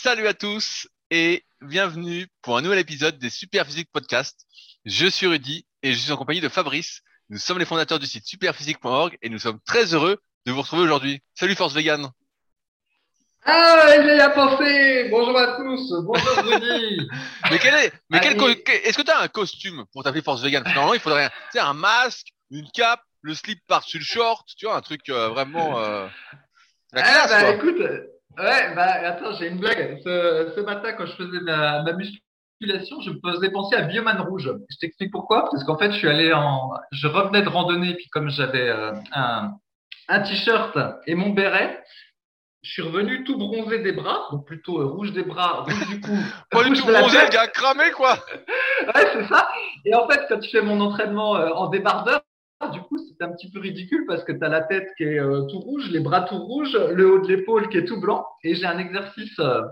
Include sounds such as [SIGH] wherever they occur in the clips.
Salut à tous et bienvenue pour un nouvel épisode des Super Physique Podcast. Je suis Rudy et je suis en compagnie de Fabrice. Nous sommes les fondateurs du site superphysique.org et nous sommes très heureux de vous retrouver aujourd'hui. Salut Force Vegan. Ah, il a pensé Bonjour à tous Bonjour Rudy [LAUGHS] Mais quel est, mais quel, est-ce que tu as un costume pour t'appeler Force Vegan? Normalement, il faudrait un, un masque, une cape, le slip par-dessus le short, tu vois, un truc euh, vraiment euh, la Ah, bah écoute, ouais, bah attends, j'ai une blague. Ce, ce matin, quand je faisais ma, ma musculation, je me faisais penser à Bioman Rouge. Je t'explique pourquoi. Parce qu'en fait, je suis allé en... Je revenais de randonnée, puis comme j'avais euh, un, un t-shirt et mon béret, je suis revenu tout bronzé des bras, donc plutôt euh, rouge des bras, rouge du cou, [LAUGHS] Pas du tout bronzé, le gars cramé, quoi. [LAUGHS] Ouais, c'est ça. Et en fait, quand tu fais mon entraînement euh, en débardeur, du coup, c'est un petit peu ridicule parce que tu as la tête qui est euh, tout rouge, les bras tout rouges, le haut de l'épaule qui est tout blanc. Et j'ai un exercice euh,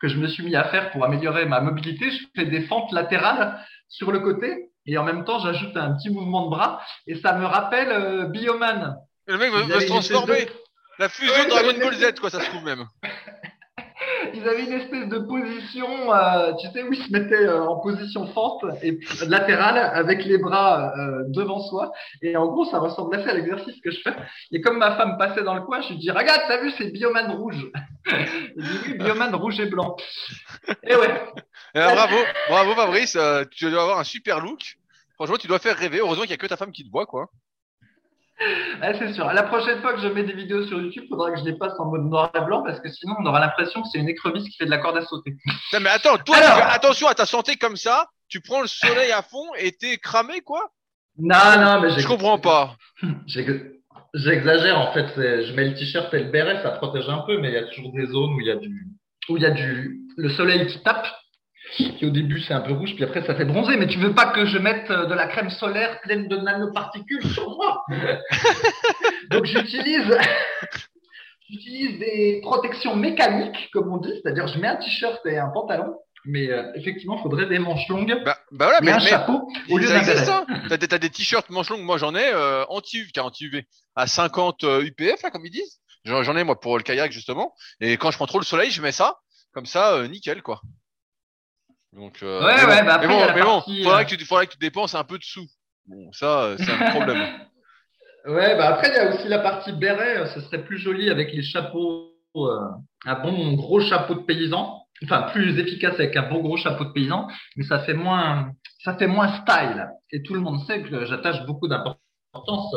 que je me suis mis à faire pour améliorer ma mobilité. Je fais des fentes latérales sur le côté et en même temps, j'ajoute un petit mouvement de bras et ça me rappelle euh, Bioman. Le mec veut, se transformer. La fusion Ouais, Dragon Ball Z, quoi, ça se trouve même. [LAUGHS] Ils avaient une espèce de position, euh, tu sais, où ils se mettaient euh, en position fente et latérale avec les bras euh, devant soi. Et en gros, ça ressemble assez à l'exercice que je fais. Et comme ma femme passait dans le coin, je lui dis, regarde, t'as vu, c'est Bioman rouge. [LAUGHS] Il dit, oui, Bioman rouge et blanc. Et ouais, Eh ben, bravo, bravo Fabrice, tu dois avoir un super look. Franchement, tu dois faire rêver. Heureusement qu'il y a que ta femme qui te voit, quoi. Ouais, c'est sûr. La prochaine fois que je mets des vidéos sur YouTube, il faudra que je les passe en mode noir et blanc parce que sinon, on aura l'impression que c'est une écrevisse qui fait de la corde à sauter. Non, mais attends, toi, Alors- tu fais attention à ta santé comme ça. Tu prends le soleil à fond et t'es cramé, quoi? Non, non, mais Je comprends pas. J'exagère en fait, je mets le t-shirt et le béret, ça protège un peu, mais il y a toujours des zones où il y a du, où il y a du, le soleil qui tape, qui au début c'est un peu rouge, puis après ça fait bronzer. Mais tu veux pas que je mette euh, de la crème solaire pleine de nanoparticules sur moi? [LAUGHS] Donc j'utilise, [LAUGHS] j'utilise des protections mécaniques, comme on dit, c'est-à-dire je mets un t-shirt et un pantalon, mais euh, effectivement il faudrait des manches longues Bah, bah voilà, et mais, un mais chapeau au lieu ça d'un béret. hein. T'as des, des t-shirts manches longues. Moi, j'en ai euh, anti car anti-UV à 50 euh, UPF, là, comme ils disent. J'en ai, moi, pour le kayak, justement. Et quand je prends trop le soleil, je mets ça. Comme ça, euh, nickel, quoi. Donc, euh, Ouais, mais bon, bah après, mais bon, mais bon, partie, faudrait euh, que tu, faudrait que tu dépenses un peu de sous. Bon, ça, euh, c'est un [LAUGHS] problème. Ouais, bah après, il y a aussi la partie béret. Ce serait plus joli avec les chapeaux, euh, un bon gros chapeau de paysan. Enfin, plus efficace avec un bon gros chapeau de paysan, mais ça fait moins, ça fait moins style. Et tout le monde sait que j'attache beaucoup d'importance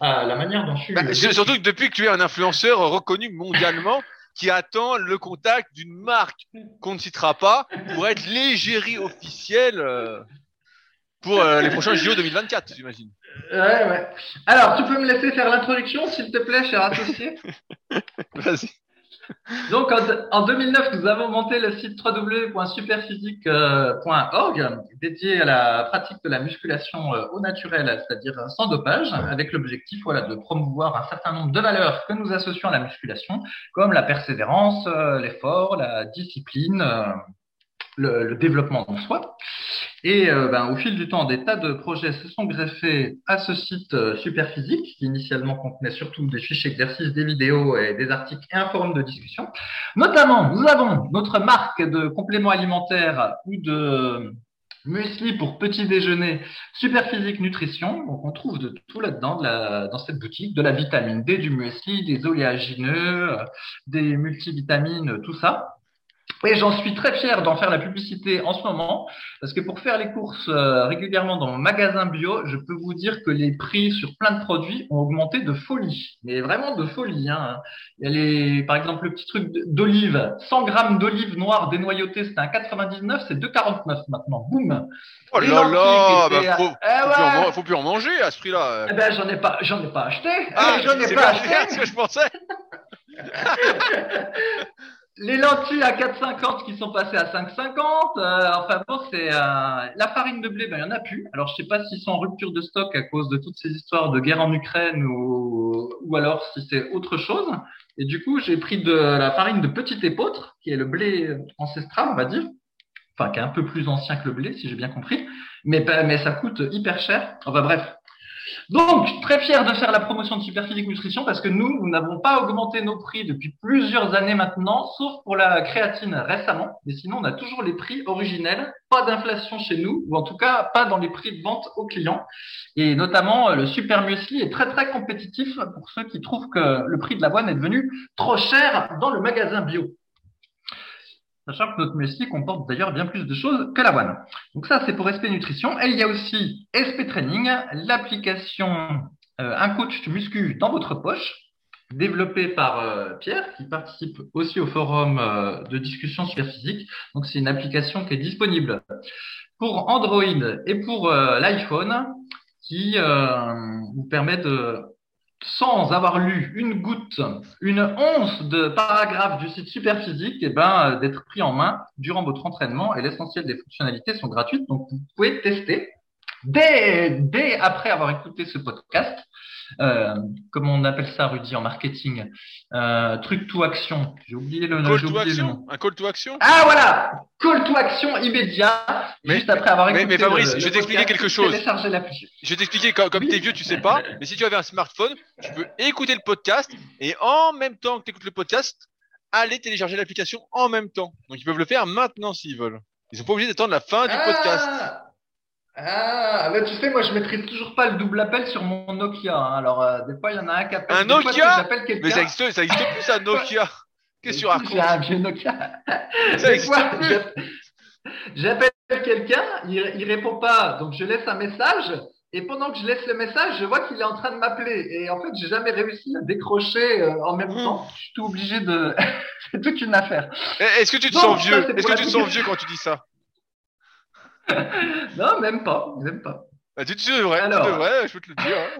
à la manière dont je suis. Bah, surtout que depuis que tu es un influenceur reconnu mondialement qui attend le contact d'une marque qu'on ne citera pas pour être l'égérie officielle euh, pour euh, les prochains JO 2024, j'imagine. Ouais, ouais. Alors, tu peux me laisser faire l'introduction, s'il te plaît, cher associé? [LAUGHS] Vas-y. Donc, en, en 2009, nous avons monté le site www.superphysique.org dédié à la pratique de la musculation euh, au naturel, c'est-à-dire sans dopage, avec l'objectif voilà, de promouvoir un certain nombre de valeurs que nous associons à la musculation, comme la persévérance, euh, l'effort, la discipline, euh, le, le développement en soi. Et euh, ben, au fil du temps, des tas de projets se sont greffés à ce site euh, Superphysique, qui initialement contenait surtout des fiches exercices, des vidéos et des articles et un forum de discussion. Notamment, nous avons notre marque de compléments alimentaires ou de muesli pour petit déjeuner Superphysique Nutrition. Donc, on trouve de tout là-dedans, dans cette boutique, de la vitamine D, du muesli, des oléagineux, euh, des multivitamines, tout ça. Et j'en suis très fier d'en faire la publicité en ce moment, parce que pour faire les courses euh, régulièrement dans mon magasin bio, je peux vous dire que les prix sur plein de produits ont augmenté de folie, mais vraiment de folie. Hein. Il y a les, par exemple, le petit truc d'olive, 100 grammes d'olive noire dénoyautée, c'était un 99, c'est 2,49 maintenant. Boum. Oh là là, bah, faut, Eh faut plus en ouais. man- faut plus en manger à ce prix-là. Eh ben, j'en ai pas, j'en ai pas acheté. Ah, Eh, [LAUGHS] j'en ai c'est pas acheté. ce que je pensais. [LAUGHS] Les lentilles à 4,50 qui sont passées à 5,50. Euh, enfin bon, c'est euh, la farine de blé, ben il y en a plus. Alors je sais pas s'ils sont en rupture de stock à cause de toutes ces histoires de guerre en Ukraine ou ou alors si c'est autre chose. Et du coup, j'ai pris de la farine de petit épeautre, qui est le blé ancestral, on va dire. Enfin, qui est un peu plus ancien que le blé, si j'ai bien compris. Mais pas- mais ça coûte hyper cher. Enfin bref. Donc, très fier de faire la promotion de Superphysique Nutrition parce que nous, nous n'avons pas augmenté nos prix depuis plusieurs années maintenant, sauf pour la créatine récemment. Mais sinon, on a toujours les prix originels. Pas d'inflation chez nous, ou en tout cas, pas dans les prix de vente aux clients. Et notamment, le Super est très, très compétitif pour ceux qui trouvent que le prix de l'avoine est devenu trop cher dans le magasin bio. Sachant que notre muesli comporte d'ailleurs bien plus de choses que l'avoine. Donc ça, c'est pour SP Nutrition. Et il y a aussi SP Training, l'application euh, Un coach muscu dans votre poche, développée par euh, Pierre, qui participe aussi au forum euh, de discussion sur physique. Donc c'est une application qui est disponible pour Android et pour l'iPhone, qui vous permet de sans avoir lu une goutte, une once de paragraphe du site Superphysique, et eh ben, euh, d'être pris en main durant votre entraînement et l'essentiel des fonctionnalités sont gratuites. Donc, vous pouvez tester dès, dès après avoir écouté ce podcast. Euh, comme on appelle ça, Rudy, en marketing, euh, truc to action. J'ai oublié le, call to action. Un call to action? Ah voilà, call to action immédiat. juste après avoir écouté. Mais, mais Fabrice, je vais t'expliquer quelque chose. Je vais t'expliquer comme, comme t'es vieux, tu sais pas. Mais si tu avais un smartphone, tu peux écouter le podcast et en même temps que tu écoutes le podcast, aller télécharger l'application en même temps. Donc ils peuvent le faire maintenant s'ils veulent. Ils sont pas obligés d'attendre la fin du ah podcast. Ah, bah tu sais, moi je maîtrise toujours pas le double appel sur mon Nokia. Hein. Alors, euh, des fois, il y en a un qui appelle. Un Nokia Mais ça existe, ça existe plus, un Nokia. [LAUGHS] Qu'est-ce que tu racontes J'ai un vieux Nokia. Ça existe plus. J'appelle quelqu'un, il, il répond pas, donc je laisse un message. Et pendant que je laisse le message, je vois qu'il est en train de m'appeler. Et en fait, j'ai jamais réussi à décrocher euh, en même hmm. temps. Je suis tout obligé de. [LAUGHS] C'est toute une affaire. Eh, est-ce que tu te sens vieux? Est-ce que tu te sens vieux quand tu dis ça? [LAUGHS] non, même pas, même pas. Bah, tu devrais, Alors... tu devrais, je peux te le dire. Hein.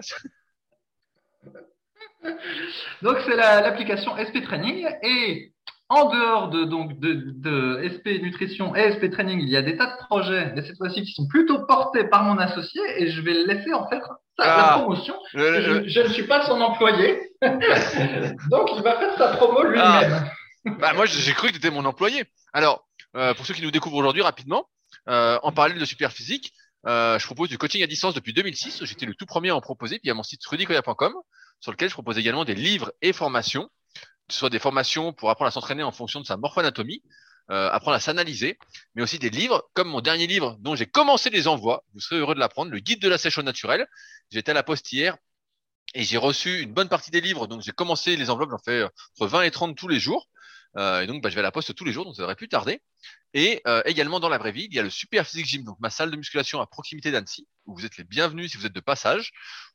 [LAUGHS] donc c'est l'application SP Training et en dehors de donc de, de, SP Nutrition et SP Training, il y a des tas de projets, mais cette fois-ci qui sont plutôt portés par mon associé et je vais le laisser en faire sa, la ah. promotion. je, ne suis pas son employé, [LAUGHS] donc il va faire sa promo lui-même. Ah. Bah moi j'ai cru que tu étais mon employé. Alors euh, pour ceux qui nous découvrent aujourd'hui rapidement, euh, en parallèle de Superphysique, euh, je propose du coaching à distance depuis 2006. J'étais le tout premier à en proposer. Puis il y a mon site rudicoya.com sur lequel je propose également des livres et formations, que ce soit des formations pour apprendre à s'entraîner en fonction de sa morphoanatomie, euh, apprendre à s'analyser, mais aussi des livres comme mon dernier livre dont j'ai commencé les envois. Vous serez heureux de l'apprendre, le guide de la sèche au naturel. J'étais à la poste hier et j'ai reçu une bonne partie des livres. Donc j'ai commencé les enveloppes, j'en fais entre 20 et 30 tous les jours. Euh, et donc, bah, je vais à la poste tous les jours, donc ça devrait plus tarder. Et euh, également dans la vraie vie, il y a le Super Physique Gym, donc ma salle de musculation à proximité d'Annecy, où vous êtes les bienvenus si vous êtes de passage,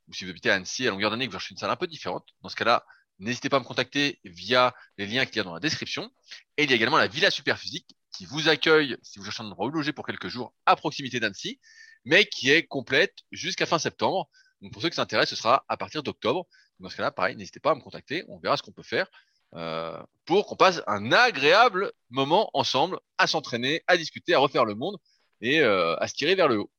ou si vous habitez à Annecy à longueur d'année, que vous cherchez une salle un peu différente. Dans ce cas-là, n'hésitez pas à me contacter via les liens qu'il y a dans la description. Et il y a également la Villa Super Physique qui vous accueille si vous cherchez un endroit où loger pour quelques jours à proximité d'Annecy, mais qui est complète jusqu'à fin septembre. Donc pour ceux qui s'intéressent, ce sera à partir d'octobre. Dans ce cas-là, pareil, n'hésitez pas à me contacter, on verra ce qu'on peut faire. Euh, pour qu'on passe un agréable moment ensemble à s'entraîner, à discuter, à refaire le monde et euh, à se tirer vers le haut.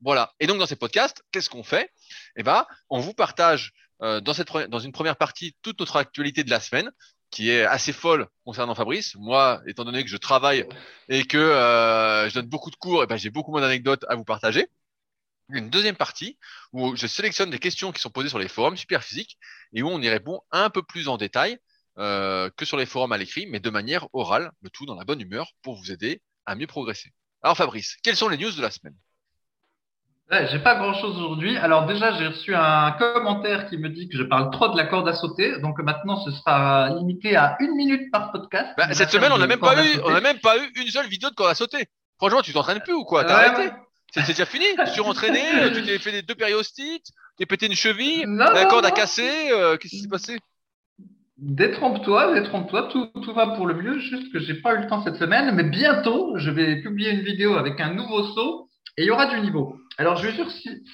Voilà. Et donc dans ces podcasts, qu'est-ce qu'on fait? Eh ben, on vous partage euh, dans cette dans une première partie toute notre actualité de la semaine qui est assez folle concernant Fabrice. Moi, étant donné que je travaille et que je donne beaucoup de cours, eh ben, j'ai beaucoup moins d'anecdotes à vous partager. Une deuxième partie où je sélectionne des questions qui sont posées sur les forums super physiques et où on y répond un peu plus en détail euh, que sur les forums à l'écrit, mais de manière orale, le tout dans la bonne humeur pour vous aider à mieux progresser. Alors Fabrice, quelles sont les news de la semaine? Ouais, j'ai pas grand chose aujourd'hui. Alors déjà, j'ai reçu un commentaire qui me dit que je parle trop de la corde à sauter. Donc maintenant, ce sera limité à une minute par podcast. Bah, cette semaine, on n'a même pas eu, on a même pas eu une seule vidéo de corde à sauter. Franchement, tu t'entraînes plus ou quoi? T'as arrêté? C'est déjà fini? Tu es entraîné, tu t'es fait des deux périostites, t'es pété une cheville, la corde a cassé. Euh, qu'est-ce qui s'est passé? Détrompe-toi, détrompe-toi, tout, va pour le mieux, juste que j'ai pas eu le temps cette semaine, mais bientôt, je vais publier une vidéo avec un nouveau saut et il y aura du niveau. Alors, je vais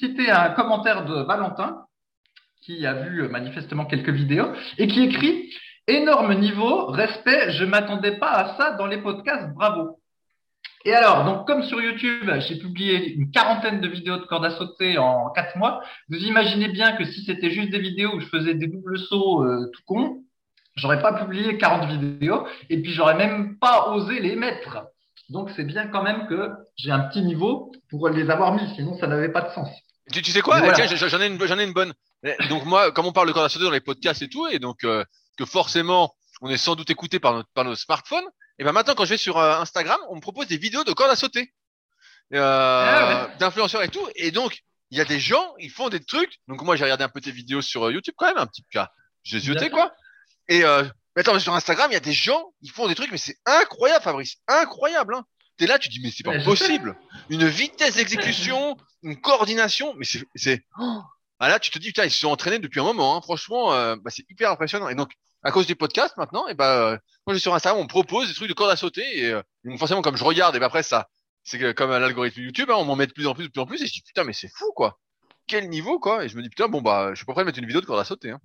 citer un commentaire de Valentin, qui a vu euh, manifestement quelques vidéos, et qui écrit Énorme niveau, respect, je m'attendais pas à ça dans les podcasts, bravo. Et alors, donc comme sur YouTube, j'ai publié une quarantaine de vidéos de corde à sauter en quatre mois, vous imaginez bien que si c'était juste des vidéos où je faisais des doubles sauts euh, tout con, J'aurais pas publié 40 vidéos et puis j'aurais même pas osé les mettre. Donc c'est bien quand même que j'ai un petit niveau pour les avoir mis, sinon ça n'avait pas de sens. Tu, tu sais quoi? Voilà. Tiens, j'en ai, une, j'en ai une bonne. Donc moi, comme on parle de corde à sauter dans les podcasts et tout, et donc euh, que forcément, on est sans doute écouté par, notre, par nos smartphones, et ben maintenant, quand je vais sur euh, Instagram, on me propose des vidéos de corde à sauter, euh, Ah d'influenceurs et tout, et donc il y a des gens, ils font des trucs. Donc moi, j'ai regardé un peu tes vidéos sur YouTube quand même, un petit peu. J'ai zioté quoi. Et euh, mais attends, mais sur Instagram, il y a des gens, ils font des trucs, mais c'est incroyable, Fabrice, incroyable. Hein. T'es là, tu dis mais c'est pas Ouais, possible. Une vitesse d'exécution, une coordination, mais c'est oh. Ah là, tu te dis putain, ils se sont entraînés depuis un moment. Hein. Franchement, euh, bah, c'est hyper impressionnant. Et donc, à cause des podcasts maintenant, et bah, euh, moi, je suis sur Instagram, on me propose des trucs de corde à sauter et euh, donc, forcément, comme je regarde, et bah, après ça, c'est comme l'algorithme YouTube, hein, on m'en met de plus en plus, de plus en plus, et je dis putain, mais c'est fou quoi. Quel niveau quoi Et je me dis putain, bon bah, je suis pas prêt de mettre une vidéo de corde à sauter. Hein.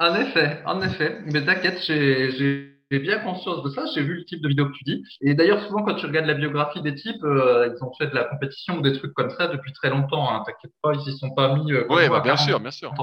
En effet, en effet. Mais t'inquiète, j'ai bien conscience de ça. J'ai vu le type de vidéo que tu dis. Et d'ailleurs, souvent, quand tu regardes la biographie des types, euh, ils ont fait de la compétition ou des trucs comme ça depuis très longtemps. Hein. T'inquiète pas, ils s'y sont pas mis. Euh, nous bah, bien 40 sûr, bien sûr.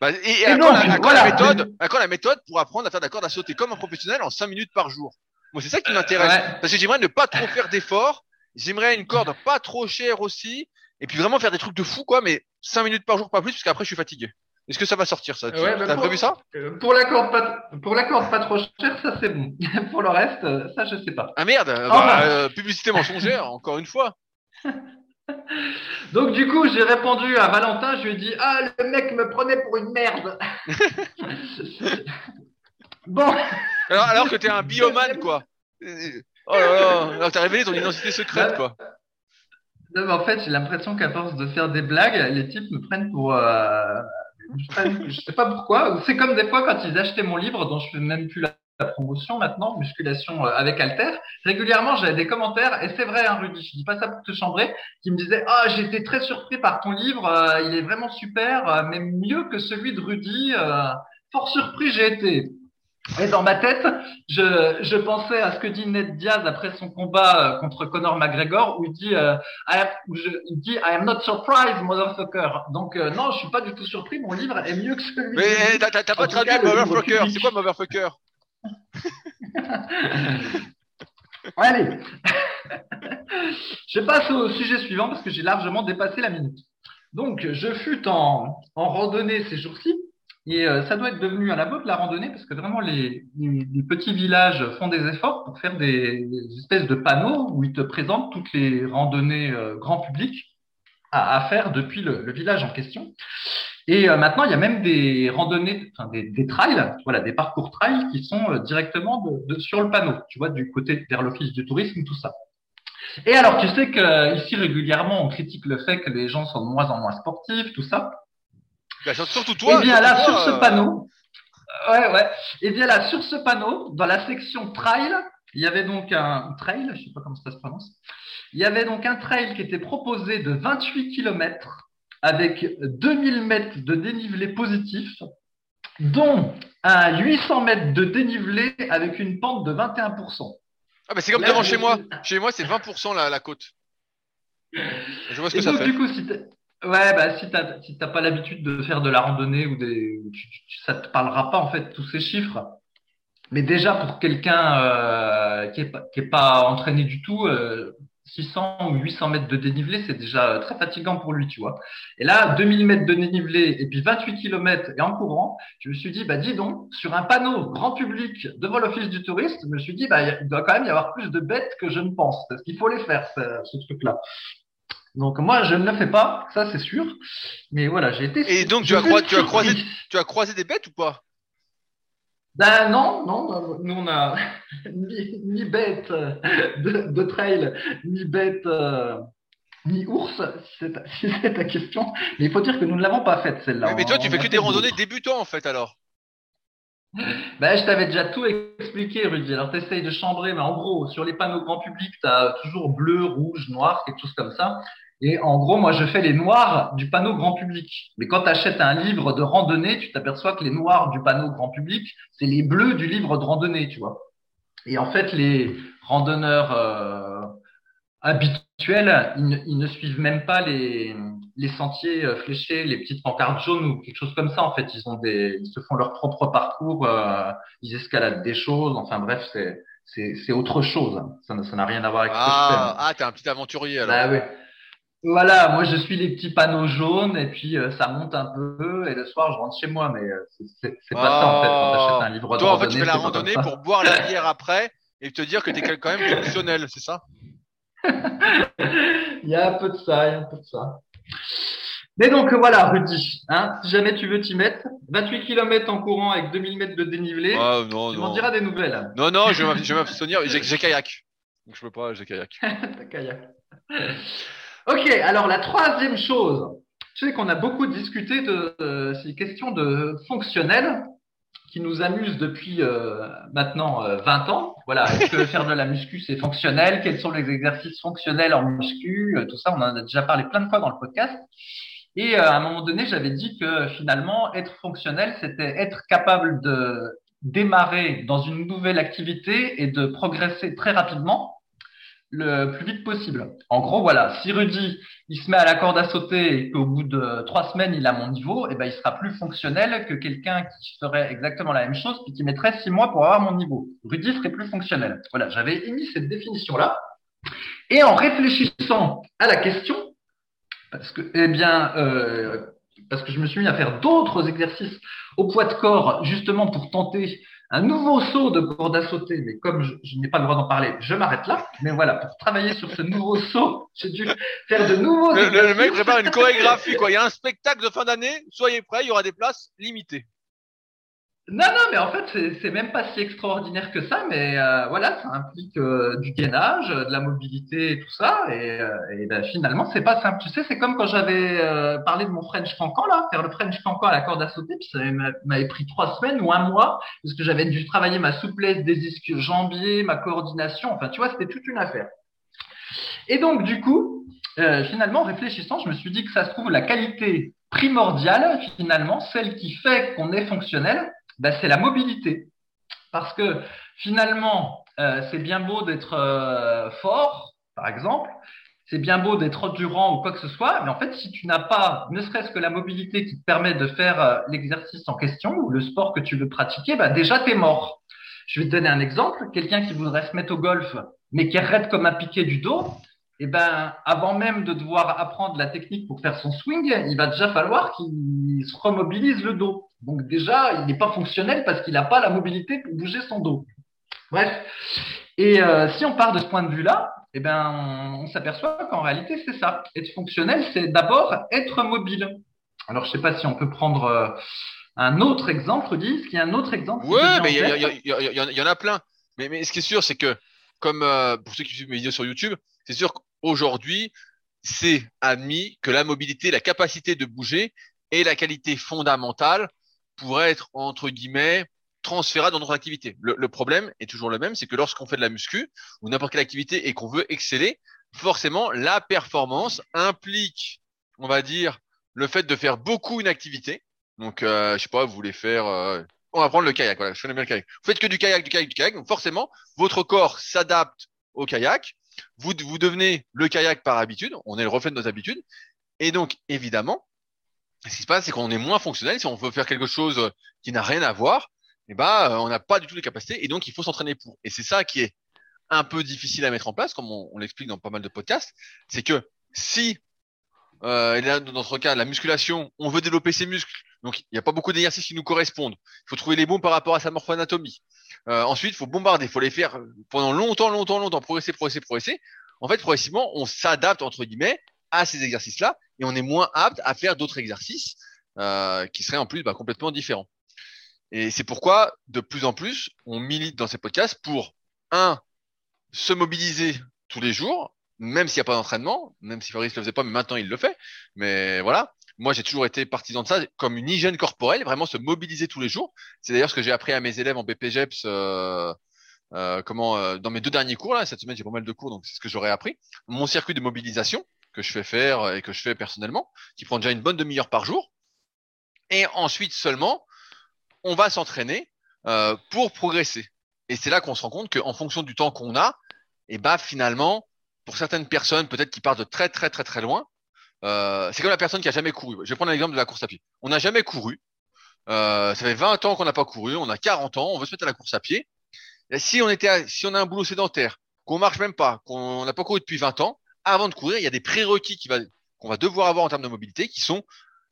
Bah, et, et Et à, donc, quand la, à quand voilà. la méthode, à quand la méthode pour apprendre à faire de la corde à sauter comme un professionnel en 5 minutes par jour? Moi, c'est ça qui m'intéresse. Ouais. Parce que j'aimerais ne pas trop faire d'efforts. J'aimerais une corde pas trop chère aussi. Et puis vraiment faire des trucs de fou, quoi, mais 5 minutes par jour, pas plus, parce qu'après, je suis fatigué. Est-ce que ça va sortir, ça Tu Ouais, as pour- prévu ça? Euh, Pour la corde pas, pour la corde pas trop chère, ça c'est bon. [LAUGHS] pour le reste, euh, ça je sais pas. Ah merde Ah, bah, euh, Publicité mensongère, [LAUGHS] encore une fois. [LAUGHS] Donc du coup, j'ai répondu à Valentin, je lui ai dit ah le mec me prenait pour une merde. bon, Alors, alors que t'es un biomane, quoi. Oh là là, alors que t'as révélé ton identité secrète, quoi. non, mais en fait, j'ai l'impression qu'à force de faire des blagues, les types me prennent pour euh, je sais pas pourquoi. C'est comme des fois quand ils achetaient mon livre dont je fais même plus la, promotion maintenant, musculation euh, avec Alter. Régulièrement, j'avais des commentaires et c'est vrai, hein, Rudy, je dis pas ça pour te chambrer, qui me disaient ah j'étais très surpris par ton livre, euh, il est vraiment super, euh, mais mieux que celui de Rudy. fort surpris j'ai été. Et dans ma tête, je, je pensais à ce que dit Ned Diaz après son combat euh, contre Conor McGregor, où il dit, euh, I am- où je- il dit I am not surprised, motherfucker. Donc euh, non, je suis pas du tout surpris. Mon livre est mieux que celui. Mais eh, t'as pas traduit motherfucker. C'est quoi motherfucker? [LAUGHS] Allez, [LAUGHS] je passe au sujet suivant parce que j'ai largement dépassé la minute. Donc, je fus en, en randonnée ces jours-ci et euh, ça doit être devenu à la mode la randonnée parce que vraiment les, les- petits villages font des efforts pour faire des, des espèces de panneaux où ils te présentent toutes les randonnées euh, grand public à, à faire depuis le, le village en question. Et euh, maintenant, il y a même des randonnées, enfin des, des trails, voilà, des parcours trails qui sont euh, directement de, de- sur le panneau, tu vois, du côté vers l'office du tourisme, tout ça. Et alors, tu sais que euh, ici régulièrement, on critique le fait que les gens sont de moins en moins sportifs, tout ça. Bah, Surtout toi. Et bien là, sur ce euh, panneau, ouais, ouais. Et bien là, sur ce panneau, dans la section trail, il y avait donc un trail, je sais pas comment ça se prononce. Il y avait donc un trail qui était proposé de 28 km avec 2000 mètres de dénivelé positif, dont un 800 mètres de dénivelé avec une pente de 21%. Ah, bah c'est comme Là, devant je- chez moi. Chez moi, c'est 20% la, la côte. Je vois ce que Et ça donc, fait. du coup, si ouais, bah, si si t'as pas l'habitude de faire de la randonnée ou des, tu, tu- ça te parlera pas, en fait, tous ces chiffres. Mais déjà, pour quelqu'un, euh, qui est pas, pas entraîné du tout, euh, 600 ou 800 mètres de dénivelé, c'est déjà euh, très fatigant pour lui, tu vois. Et là, 2000 mètres de dénivelé et puis 28 km et en courant, je me suis dit, bah, dis donc, sur un panneau grand public devant l'office du tourisme, je me suis dit, bah, il doit quand même y avoir plus de bêtes que je ne pense, parce qu'il faut les faire, ce truc-là. Donc, moi, je ne le fais pas, ça, c'est sûr. Mais voilà, j'ai été. Et donc, tu as tu croisé-. Tu as croisé des bêtes ou pas? Ben non, non, nous on a [LAUGHS] ni, ni bête de, de trail, ni bête, euh, ni ours, [LAUGHS] si c'est ta, question. Mais il faut dire que nous ne l'avons pas faite celle-là. mais, mais toi, tu fais que des randonnées débutants en fait alors. Ben, je t'avais déjà tout expliqué, Rudy. Alors, tu essayes de chambrer, mais en gros, sur les panneaux grand public, tu as toujours bleu, rouge, noir, quelque chose comme ça. Et en gros, moi, je fais les noirs du panneau grand public. Mais quand tu achètes un livre de randonnée, tu t'aperçois que les noirs du panneau grand public, c'est les bleus du livre de randonnée, tu vois. Et en fait, les randonneurs euh, habituels, ils ne, ils ne suivent même pas les, les sentiers euh, fléchés, les petites pancartes jaunes ou quelque chose comme ça. En fait, ils ont des, ils se font leur propre parcours, euh, ils escaladent des choses. Enfin bref, c'est c'est c'est autre chose. Ça n'a ça n'a rien à voir avec ce que je fais. Ah, ah t'es un petit aventurier alors. Bah oui. Voilà, moi je suis les petits panneaux jaunes et puis euh, ça monte un peu et le soir je rentre chez moi, mais euh, c'est pas ça en fait quand t'achètes un livre de Toi, en fait, tu fais la randonnée pour boire la bière après et te dire que tu es quand même fonctionnel, c'est ça? [LAUGHS] Il y a un peu de ça, il y a un peu de ça. Mais donc voilà, Rudy, hein, si jamais tu veux t'y mettre, 28 km en courant avec 2000 mètres de dénivelé, Ah, non, tu m'en diras des nouvelles. Non, non, je vais m'abstenir. J'ai kayak. Donc je peux pas, j'ai kayak. [LAUGHS] Ta kayak. Ok, alors la troisième chose, je sais qu'on a beaucoup discuté de euh, ces questions de fonctionnel qui nous amusent depuis euh, maintenant euh, 20 ans. Voilà, est-ce que faire de la muscu c'est fonctionnel? Quels sont les exercices fonctionnels en muscu? Euh, Tout ça, on en a déjà parlé plein de fois dans le podcast. Et euh, à un moment donné, j'avais dit que finalement, être fonctionnel, c'était être capable de démarrer dans une nouvelle activité et de progresser très rapidement le plus vite possible. En gros, voilà, si Rudy, il se met à la corde à sauter et qu'au bout de trois semaines, il a mon niveau, eh ben, il sera plus fonctionnel que quelqu'un qui ferait exactement la même chose puis qui mettrait six mois pour avoir mon niveau. Rudy serait plus fonctionnel. Voilà, j'avais émis cette définition-là. Et en réfléchissant à la question, parce que, eh bien, euh, parce que je me suis mis à faire d'autres exercices au poids de corps, justement pour tenter un nouveau saut de corde à sauter, mais comme je, je n'ai pas le droit d'en parler, je m'arrête là. Mais voilà, pour travailler sur ce nouveau saut, [LAUGHS] j'ai dû faire de nouveaux Le, le- mec prépare une chorégraphie, quoi. Il y a un spectacle de fin d'année. Soyez prêts, il y aura des places limitées. Non, non, mais en fait, c'est- même pas si extraordinaire que ça, mais euh, voilà, ça implique euh, du gainage, de la mobilité et tout ça, et, euh, et ben, finalement, c'est pas simple. Tu sais, c'est comme quand j'avais euh, parlé de mon French cancan, là, faire le French cancan à la corde à sauter, puis ça m'a- m'avait pris trois semaines ou un mois, parce que j'avais dû travailler ma souplesse des ischios jambiers, ma coordination, enfin, tu vois, c'était toute une affaire. Et donc, du coup, euh, finalement, en réfléchissant, je me suis dit que ça se trouve, la qualité primordiale, finalement, celle qui fait qu'on est fonctionnel, ben, c'est la mobilité. Parce que finalement, euh, c'est bien beau d'être euh, fort, par exemple, c'est bien beau d'être endurant ou quoi que ce soit, mais en fait, si tu n'as pas ne serait-ce que la mobilité qui te permet de faire euh, l'exercice en question ou le sport que tu veux pratiquer, ben, déjà, tu es mort. Je vais te donner un exemple. Quelqu'un qui voudrait se mettre au golf, mais qui raide comme un piquet du dos, eh ben, avant même de devoir apprendre la technique pour faire son swing, il va déjà falloir qu'il se remobilise le dos. Donc déjà, il n'est pas fonctionnel parce qu'il n'a pas la mobilité pour bouger son dos. Bref. Et euh, si on part de ce point de vue-là, eh ben, on, on s'aperçoit qu'en réalité, c'est ça. Être fonctionnel, c'est d'abord être mobile. Alors, je sais pas si on peut prendre euh, un autre exemple. Est-ce qu'il y a un autre exemple en mais il y, en- il y en a plein. Mais, mais ce qui est sûr, c'est que, comme euh, pour ceux qui suivent mes vidéos sur YouTube, c'est sûr qu'aujourd'hui, c'est admis que la mobilité, la capacité de bouger est la qualité fondamentale pour être, entre guillemets, transférable dans notre activité. Le, le problème est toujours le même, c'est que lorsqu'on fait de la muscu ou n'importe quelle activité et qu'on veut exceller, forcément, la performance implique, on va dire, le fait de faire beaucoup une activité. Donc, euh, je sais pas, vous voulez faire, euh, on va prendre le kayak. Voilà, je connais bien le kayak. Vous faites que du kayak, du kayak, du kayak. Donc, forcément, votre corps s'adapte au kayak. Vous, vous devenez le kayak par habitude. On est le reflet de nos habitudes. Et donc, évidemment, ce qui se passe, c'est qu'on est moins fonctionnel. Si on veut faire quelque chose euh, qui n'a rien à voir, eh ben, euh, on n'a pas du tout les capacités. Et donc, il faut s'entraîner pour. Et c'est ça qui est un peu difficile à mettre en place, comme on, l'explique dans pas mal de podcasts. C'est que si, euh, dans notre cas, la musculation, on veut développer ses muscles. Donc, il n'y a pas beaucoup d'exercices qui nous correspondent. Il faut trouver les bons par rapport à sa morphoanatomie. Euh, ensuite, il faut bombarder. Il faut les faire pendant longtemps, longtemps, longtemps, progresser, progresser, progresser. En fait, progressivement, on s'adapte, entre guillemets, à ces exercices-là et on est moins apte à faire d'autres exercices euh, qui seraient en plus bah, complètement différents. Et c'est pourquoi, de plus en plus, on milite dans ces podcasts pour, un, se mobiliser tous les jours, même s'il n'y a pas d'entraînement, même si Fabrice le faisait pas, mais maintenant il le fait. Mais voilà, moi j'ai toujours été partisan de ça comme une hygiène corporelle, vraiment se mobiliser tous les jours. C'est d'ailleurs ce que j'ai appris à mes élèves en BPGEPS, euh, euh, comment dans mes deux derniers cours là. Cette semaine j'ai pas mal de cours, donc c'est ce que j'aurais appris. Mon circuit de mobilisation que je fais faire et que je fais personnellement, qui prend déjà une bonne demi-heure par jour. Et ensuite seulement, on va s'entraîner euh, pour progresser. Et c'est là qu'on se rend compte qu'en fonction du temps qu'on a, et bah finalement, pour certaines personnes, peut-être qui partent de très très très très loin, euh, c'est comme la personne qui a jamais couru. Je vais prendre l'exemple de la course à pied. On n'a jamais couru. Euh, ça fait 20 ans qu'on n'a pas couru, on a 40 ans, on veut se mettre à la course à pied. Si on était, si on a un boulot sédentaire, qu'on marche même pas, qu'on n'a pas couru depuis 20 ans, avant de courir, il y a des prérequis qu'on va devoir avoir en termes de mobilité qui sont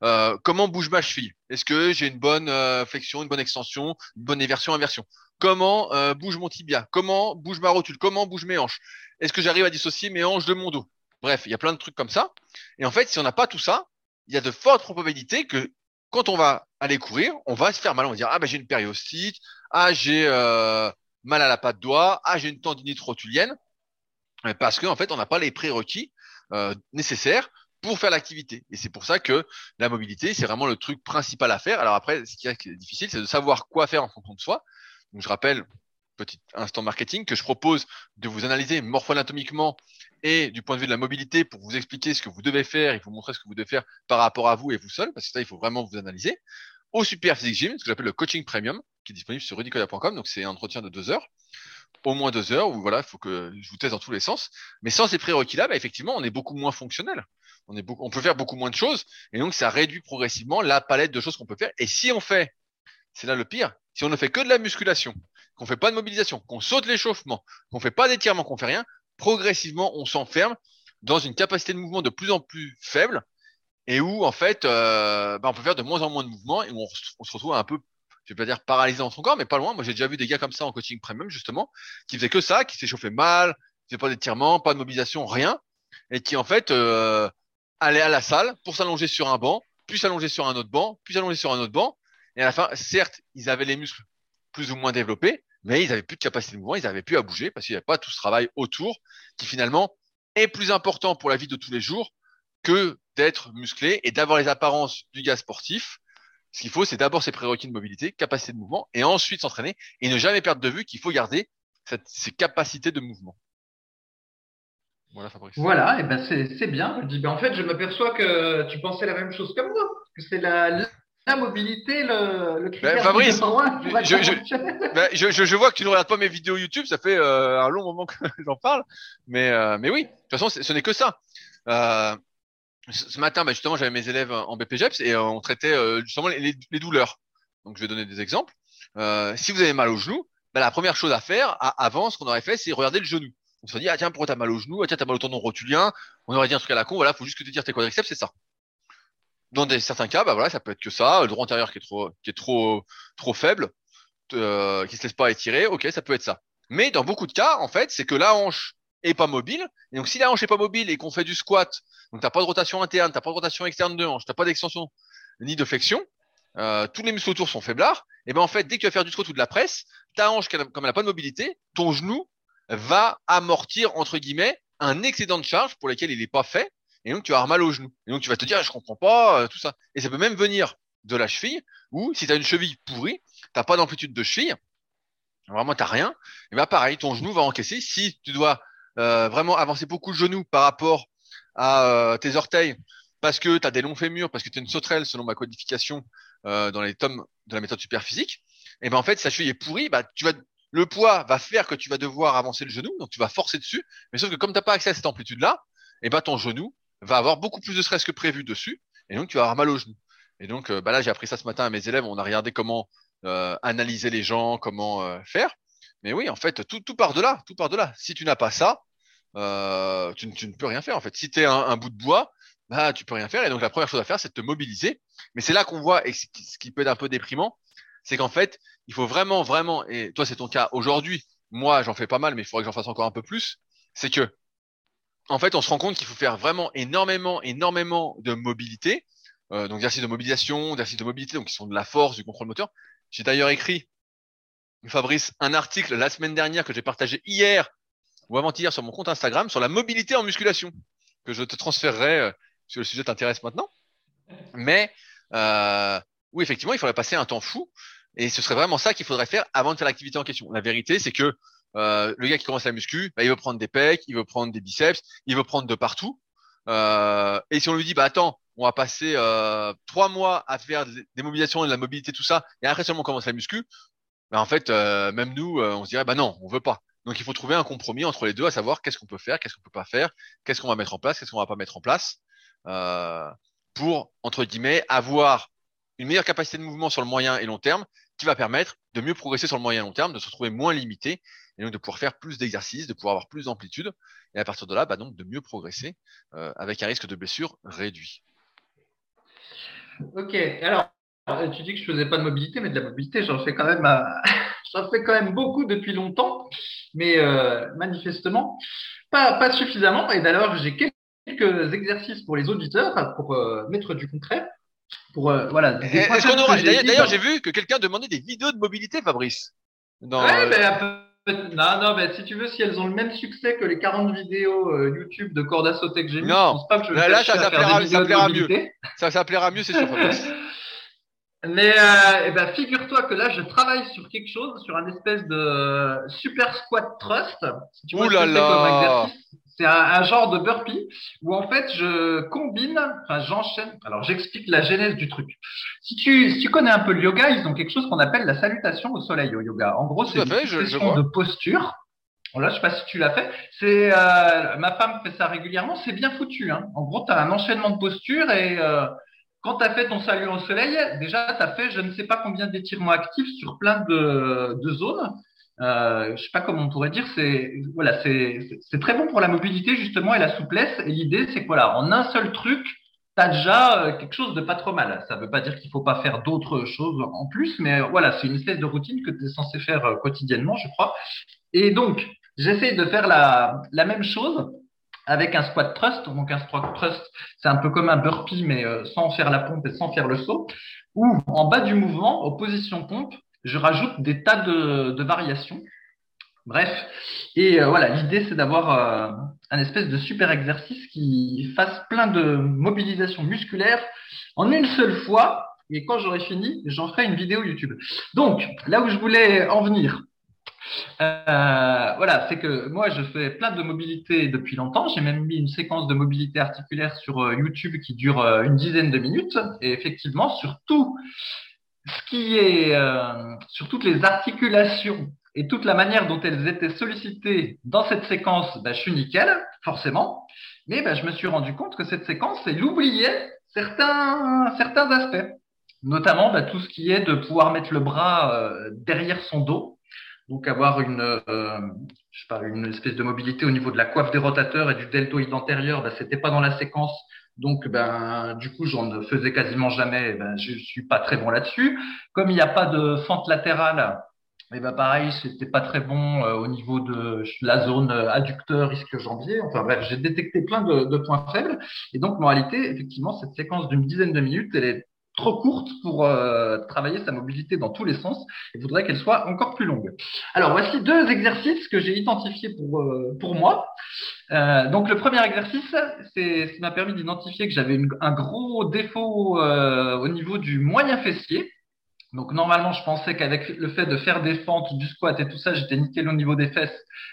euh, comment bouge ma cheville? Est-ce que j'ai une bonne euh, flexion, une bonne extension, une bonne éversion, inversion? Comment euh, bouge mon tibia? Comment bouge ma rotule? Comment bouge mes hanches? Est-ce que j'arrive à dissocier mes hanches de mon dos? Bref, il y a plein de trucs comme ça. Et en fait, si on n'a pas tout ça, il y a de fortes probabilités que quand on va aller courir, on va se faire mal. On va dire ah ben j'ai une périostite, ah j'ai mal à la patte doigt, ah j'ai une tendinite rotulienne, parce qu'en en fait on n'a pas les prérequis nécessaires pour faire l'activité. Et c'est pour ça que la mobilité, c'est vraiment le truc principal à faire. Alors après, ce qui est difficile, c'est de savoir quoi faire en fonction de soi. Donc je rappelle, petit instant marketing, que je propose de vous analyser morpho-anatomiquement et du point de vue de la mobilité pour vous expliquer ce que vous devez faire et vous montrer ce que vous devez faire par rapport à vous et vous seul, parce que ça, il faut vraiment vous analyser. Au Super Physique Gym, ce que j'appelle le coaching premium, qui est disponible sur rudicoya.com. Donc c'est un entretien de deux heures au moins deux heures où voilà, il faut que je vous teste dans tous les sens. Mais sans ces prérequis-là, bah, effectivement, on est beaucoup moins fonctionnel. On, peut faire beaucoup moins de choses et donc ça réduit progressivement la palette de choses qu'on peut faire. Et si on fait, c'est là le pire, si on ne fait que de la musculation, qu'on fait pas de mobilisation, qu'on saute l'échauffement, qu'on fait pas d'étirement, qu'on fait rien, progressivement on s'enferme dans une capacité de mouvement de plus en plus faible et où en fait euh, bah, on peut faire de moins en moins de mouvements et où on, on se retrouve un peu je vais pas dire paralysé dans son corps, mais pas loin. Moi, j'ai déjà vu des gars comme ça en coaching premium, justement, qui faisaient que ça, qui s'échauffaient mal, qui faisaient pas d'étirement, pas de mobilisation, rien, et qui, en fait, euh, allaient à la salle pour s'allonger sur un banc, puis s'allonger sur un autre banc, puis s'allonger sur un autre banc. Et à la fin, certes, ils avaient les muscles plus ou moins développés, mais ils avaient plus de capacité de mouvement, ils avaient plus à bouger parce qu'il n'y avait pas tout ce travail autour qui finalement est plus important pour la vie de tous les jours que d'être musclé et d'avoir les apparences du gars sportif ce qu'il faut, c'est d'abord ses prérequis de mobilité, capacité de mouvement, et ensuite s'entraîner et ne jamais perdre de vue qu'il faut garder cette, ces capacités de mouvement. Voilà, Fabrice. Voilà, et ben c'est bien. Je dis, ben en fait, je m'aperçois que tu pensais la même chose que moi, que c'est la, la mobilité, le, le critère ben, Fabrice, je, je, ben, je, je, vois que tu ne regardes pas mes vidéos YouTube, ça fait euh, un long moment que [LAUGHS] j'en parle, mais, euh, mais oui, de toute façon, ce n'est que ça. Euh, ce matin, bah, justement, j'avais mes élèves en BPGEPS et euh, on traitait euh, justement les, douleurs. Donc, je vais donner des exemples. Euh, si vous avez mal au genou, bah, la première chose à faire avant, ce qu'on aurait fait, c'est regarder le genou. On se dit, ah tiens, pourquoi t'as mal au genou? Ah tiens, t'as mal au tendon rotulien. On aurait dit un truc à la con, voilà, faut juste que tu tires tes quadriceps, c'est ça. Dans des, certains cas, bah voilà, ça peut être que ça, le droit antérieur qui est trop, qui est trop, trop faible, euh, qui se laisse pas étirer, ok, ça peut être ça. Mais dans beaucoup de cas, en fait, c'est que la hanche est pas mobile. Et donc, si la hanche est pas mobile et qu'on fait du squat, donc t'as pas de rotation interne, t'as pas de rotation externe de hanche, t'as pas d'extension ni de flexion, euh, tous les muscles autour sont faiblards. Et ben en fait, dès que tu vas faire du squat ou de la presse, ta hanche, comme elle n'a pas de mobilité, ton genou va amortir entre guillemets un excédent de charge pour lequel il n'est pas fait. Et donc tu vas avoir mal au genou. Et donc tu vas te dire, je comprends pas euh, tout ça. Et ça peut même venir de la cheville, ou si tu une cheville pourrie, t'as pas d'amplitude de cheville, vraiment t'as rien, et ben pareil, ton genou va encaisser. Si tu dois euh, vraiment avancer beaucoup le genou par rapport à euh, tes orteils parce que tu as des longs fémurs, parce que tu es une sauterelle selon ma codification euh, dans les tomes de la méthode superphysique, et ben en fait, sa cheville est pourrie, bah, tu vas, le poids va faire que tu vas devoir avancer le genou, donc tu vas forcer dessus, mais sauf que comme tu n'as pas accès à cette amplitude-là, et ben ton genou va avoir beaucoup plus de stress que prévu dessus, et donc tu vas avoir mal au genou. Et donc bah là, j'ai appris ça ce matin à mes élèves, on a regardé comment analyser les gens, comment faire. Mais oui, en fait, tout, tout part de là, tout part de là. Si tu n'as pas ça, euh, tu, ne peux rien faire en fait. Si tu es un, un, bout de bois, bah tu peux rien faire. Et donc la première chose à faire, c'est de te mobiliser. Mais c'est là qu'on voit, et ce qui peut être un peu déprimant, c'est qu'en fait, il faut vraiment, vraiment, et toi c'est ton cas aujourd'hui, moi j'en fais pas mal, mais il faudrait que j'en fasse encore un peu plus, c'est que en fait, on se rend compte qu'il faut faire vraiment énormément, énormément de mobilité, euh, donc d'exercices de mobilisation, d'exercices de mobilité, donc qui sont de la force, du contrôle moteur. J'ai d'ailleurs écrit Fabrice, un article la semaine dernière que j'ai partagé hier ou avant-hier sur mon compte Instagram sur la mobilité en musculation que je te transférerai euh, si le sujet t'intéresse maintenant. Mais euh, oui, effectivement, il faudrait passer un temps fou et ce serait vraiment ça qu'il faudrait faire avant de faire l'activité en question. La vérité, c'est que euh, le gars qui commence la muscu, bah, il veut prendre des pecs, il veut prendre des biceps, il veut prendre de partout. Euh, et si on lui dit, bah attends, on va passer euh, trois mois à faire des mobilisations, de la mobilité, tout ça, et après seulement on commence la muscu, bah en fait, euh, même nous, euh, on se dirait, bah non, on veut pas. Donc il faut trouver un compromis entre les deux, à savoir qu'est-ce qu'on peut faire, qu'est-ce qu'on peut pas faire, qu'est-ce qu'on va mettre en place, qu'est-ce qu'on va pas mettre en place, euh, pour entre guillemets avoir une meilleure capacité de mouvement sur le moyen et long terme, qui va permettre de mieux progresser sur le moyen et long terme, de se retrouver moins limité et donc de pouvoir faire plus d'exercices, de pouvoir avoir plus d'amplitude, et à partir de là, bah, donc de mieux progresser avec un risque de blessure réduit. Ok, alors tu dis que je faisais pas de mobilité, mais de la mobilité, j'en fais quand même, euh, [LAUGHS] j'en fais quand même beaucoup depuis longtemps, mais euh, manifestement pas, pas suffisamment. Et d'ailleurs, j'ai quelques exercices pour les auditeurs, pour mettre du concret. Pour, voilà, D'ailleurs, j'ai vu que quelqu'un demandait des vidéos de mobilité, Fabrice. Dans, ouais, ben, non, non, mais si tu veux, si elles ont le même succès que les 40 vidéos euh, YouTube de corde à sauter que j'ai mis, je pense pas que je vais là, ça, ça, plaira, ça plaira mieux. Ça, ça plaira mieux, c'est sûr. [LAUGHS] mais euh, eh ben, figure-toi que là, je travaille sur quelque chose, sur un espèce de super squat thrust. Si tu Ouh là là c'est un, genre de burpee où en fait je combine, enfin j'enchaîne. Alors j'explique la genèse du truc. Si tu, si tu connais un peu le yoga, ils ont quelque chose qu'on appelle la salutation au soleil au yoga. En gros, c'est une question de posture. Là, je sais pas si tu l'as fait. C'est euh, ma femme fait ça régulièrement. C'est bien foutu. Hein. En gros, tu as un enchaînement de postures et euh, quand tu as fait ton salut au soleil, déjà tu as fait je ne sais pas combien d'étirements actifs sur plein de, de zones euh, je sais pas comment on pourrait dire, c'est voilà, c'est très bon pour la mobilité justement et la souplesse. Et l'idée, c'est que voilà, en un seul truc, tu as déjà euh, quelque chose de pas trop mal. Ça veut pas dire qu'il faut pas faire d'autres choses en plus, mais euh, voilà, c'est une espèce de routine que tu es censé faire euh, quotidiennement, je crois. Et donc, j'essaie de faire la, la même chose avec un squat thrust. Donc, un squat thrust, c'est un peu comme un burpee, mais sans faire la pompe et sans faire le saut. Ou en bas du mouvement, en position pompe, je rajoute des tas de, de variations. Bref, et euh, voilà, l'idée c'est d'avoir euh, un espèce de super exercice qui fasse plein de mobilisation musculaire en une seule fois. Et quand j'aurai fini, j'en ferai une vidéo YouTube. Donc, là où je voulais en venir, euh, voilà, c'est que moi je fais plein de mobilité depuis longtemps. J'ai même mis une séquence de mobilité articulaire sur YouTube qui dure une dizaine de minutes. Et effectivement, sur tout ce qui est euh, sur toutes les articulations et toute la manière dont elles étaient sollicitées dans cette séquence, bah, je suis nickel, forcément. Mais bah, je me suis rendu compte que cette séquence, elle oubliait certains, certains aspects, notamment bah, tout ce qui est de pouvoir mettre le bras euh, derrière son dos, donc avoir une, euh, je sais pas, une espèce de mobilité au niveau de la coiffe des rotateurs et du deltoïde antérieur. Bah, C'était pas dans la séquence, donc, ben, du coup, j'en faisais quasiment jamais. Ben, je suis pas très bon là-dessus. Comme il n'y a pas de fente latérale, et eh ben pareil, c'était pas très bon euh, au niveau de la zone adducteur risque jambier. Enfin bref, j'ai détecté plein de, de, points faibles. Et donc, en réalité, effectivement, cette séquence d'une dizaine de minutes, elle est trop courte pour euh, travailler sa mobilité dans tous les sens. Il faudrait qu'elle soit encore plus longue. Alors, voici deux exercices que j'ai identifiés pour, euh, pour moi. Euh, donc, le premier exercice, c'est ce qui m'a permis d'identifier que j'avais un gros défaut au niveau du moyen fessier. Donc normalement, je pensais qu'avec le fait de faire des fentes, du squat et tout ça, j'étais nickel au niveau des fesses,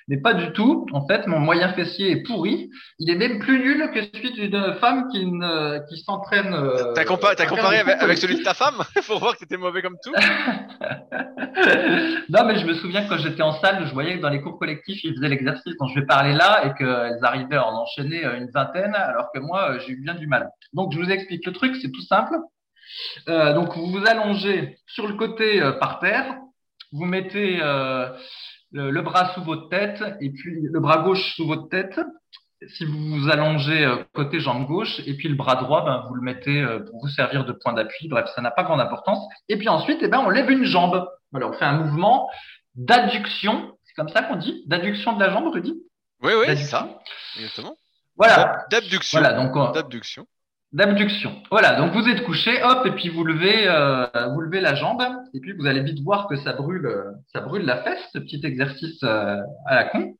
mais pas du tout. En fait, mon moyen fessier est pourri. Il est même plus nul que celui d'une femme qui, qui s'entraîne. Euh, t'as comparé, avec, celui de ta femme? [LAUGHS] Pour voir que c'était mauvais comme tout [LAUGHS] Non, mais je me souviens que quand j'étais en salle, je voyais que dans les cours collectifs, ils faisaient l'exercice dont je vais parler là et qu'elles arrivaient à en enchaîner euh, une vingtaine, alors que moi, euh, j'ai eu bien du mal. Donc, je vous explique le truc, c'est tout simple. Euh, donc vous vous allongez sur le côté euh, par terre, vous mettez euh, le, bras sous votre tête et puis le bras gauche sous votre tête. Si vous vous allongez côté jambe gauche et puis le bras droit, ben, vous le mettez pour vous servir de point d'appui. Bref, ça n'a pas grande importance. Et puis ensuite, eh ben, on lève une jambe. Voilà, on fait un mouvement d'adduction. C'est comme ça qu'on dit D'adduction de la jambe, Rudy? Oui, oui, c'est ça. Exactement. Voilà. D'abduction. Voilà, donc, d'abduction d'abduction. Voilà, donc vous êtes couché, hop, et puis vous levez, euh, vous levez la jambe, et puis vous allez vite voir que ça brûle, ça brûle la fesse, ce petit exercice euh, à la con.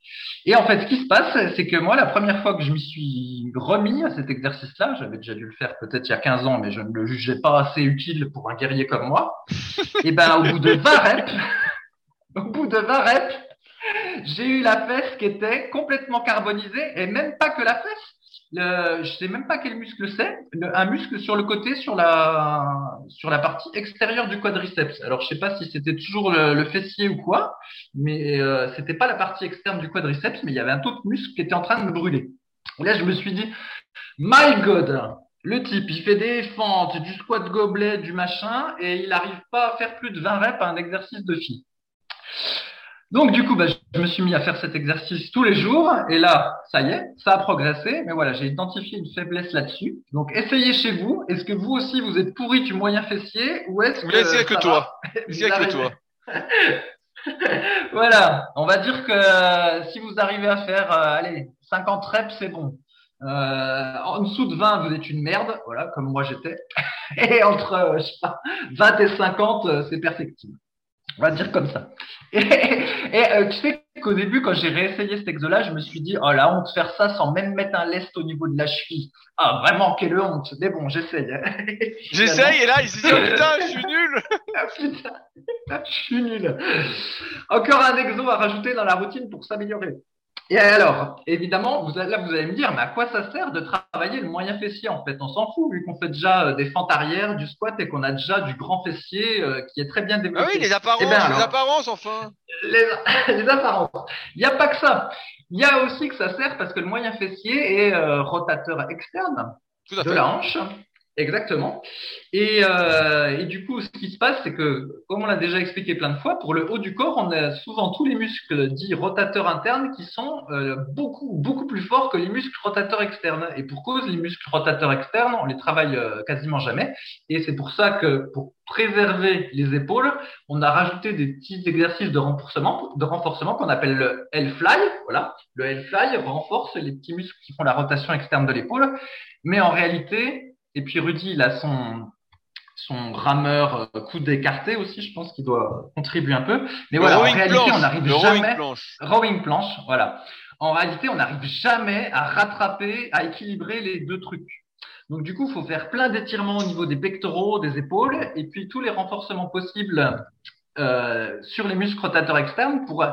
Et en fait, ce qui se passe, c'est que moi, la première fois que je m'y suis remis à cet exercice-là, j'avais déjà dû le faire peut-être il y a 15 ans, mais je ne le jugeais pas assez utile pour un guerrier comme moi. [LAUGHS] et ben, au bout de 20 reps, [LAUGHS] au bout de 20 reps, j'ai eu la fesse qui était complètement carbonisée, et même pas que la fesse le, je sais même pas quel muscle c'est, un muscle sur le côté, sur la, sur la partie extérieure du quadriceps. Alors, je sais pas si c'était toujours le, fessier ou quoi, mais euh, c'était pas la partie externe du quadriceps, mais il y avait un autre muscle qui était en train de me brûler. Là, je me suis dit, my God, le type, il fait des fentes, du squat gobelet, du machin, et il n'arrive pas à faire plus de 20 reps à un exercice de fille. Donc du coup, bah, je me suis mis à faire cet exercice tous les jours et là, ça y est, ça a progressé. Mais voilà, j'ai identifié une faiblesse là-dessus. Donc essayez chez vous. Est-ce que vous aussi vous êtes pourri du moyen fessier ou est-ce que laissez que toi. Vous que toi. [LAUGHS] voilà, on va dire que euh, si vous arrivez à faire, euh, allez, 50 reps, c'est bon. Euh, en dessous de 20, vous êtes une merde, voilà, comme moi j'étais. [LAUGHS] Et entre, euh, je sais pas, 20 et 50, euh, c'est perfectible. On va dire comme ça. [LAUGHS] Et, et, euh, tu sais qu'au début, quand j'ai réessayé cet exo-là, je me suis dit, oh la honte, faire ça sans même mettre un lest au niveau de la cheville. Ah, vraiment, quelle honte. Mais bon, j'essaye. [LAUGHS] J'essaye et là, il se dit, oh putain, [LAUGHS] je suis nul. Ah, putain, je suis nul. Encore un exo à rajouter dans la routine pour s'améliorer. Et alors, évidemment, vous, là, vous allez me dire, mais à quoi ça sert de travailler le moyen fessier En fait, on s'en fout, vu qu'on fait déjà euh, des fentes arrière, du squat et qu'on a déjà du grand fessier euh, qui est très bien Ah développé. oui, les apparences, Eh ben, les apparences, enfin. les, [LAUGHS] les apparences. Il n'y a pas que ça. Il y a aussi que ça sert parce que le moyen fessier est euh, rotateur externe de la hanche. Exactement. Et, euh, et du coup, ce qui se passe, c'est que, comme on l'a déjà expliqué plein de fois, pour le haut du corps, on a souvent tous les muscles dits rotateurs internes qui sont euh, beaucoup, beaucoup plus forts que les muscles rotateurs externes. Et pour cause, les muscles rotateurs externes, on les travaille euh, quasiment jamais. Et c'est pour ça que, pour préserver les épaules, on a rajouté des petits exercices de renforcement, de renforcement qu'on appelle le L-fly. Voilà. Le L-fly renforce les petits muscles qui font la rotation externe de l'épaule. Mais en réalité, et puis Rudy, il a son, son rameur euh, coude écarté aussi, je pense qu'il doit contribuer un peu. Mais voilà, en réalité, planche. on n'arrive jamais. planche. Rowing planche, voilà. En réalité, on n'arrive jamais à rattraper, à équilibrer les deux trucs. Donc du coup, il faut faire plein d'étirements au niveau des pectoraux, des épaules, et puis tous les renforcements possibles euh, sur les muscles rotateurs externes pour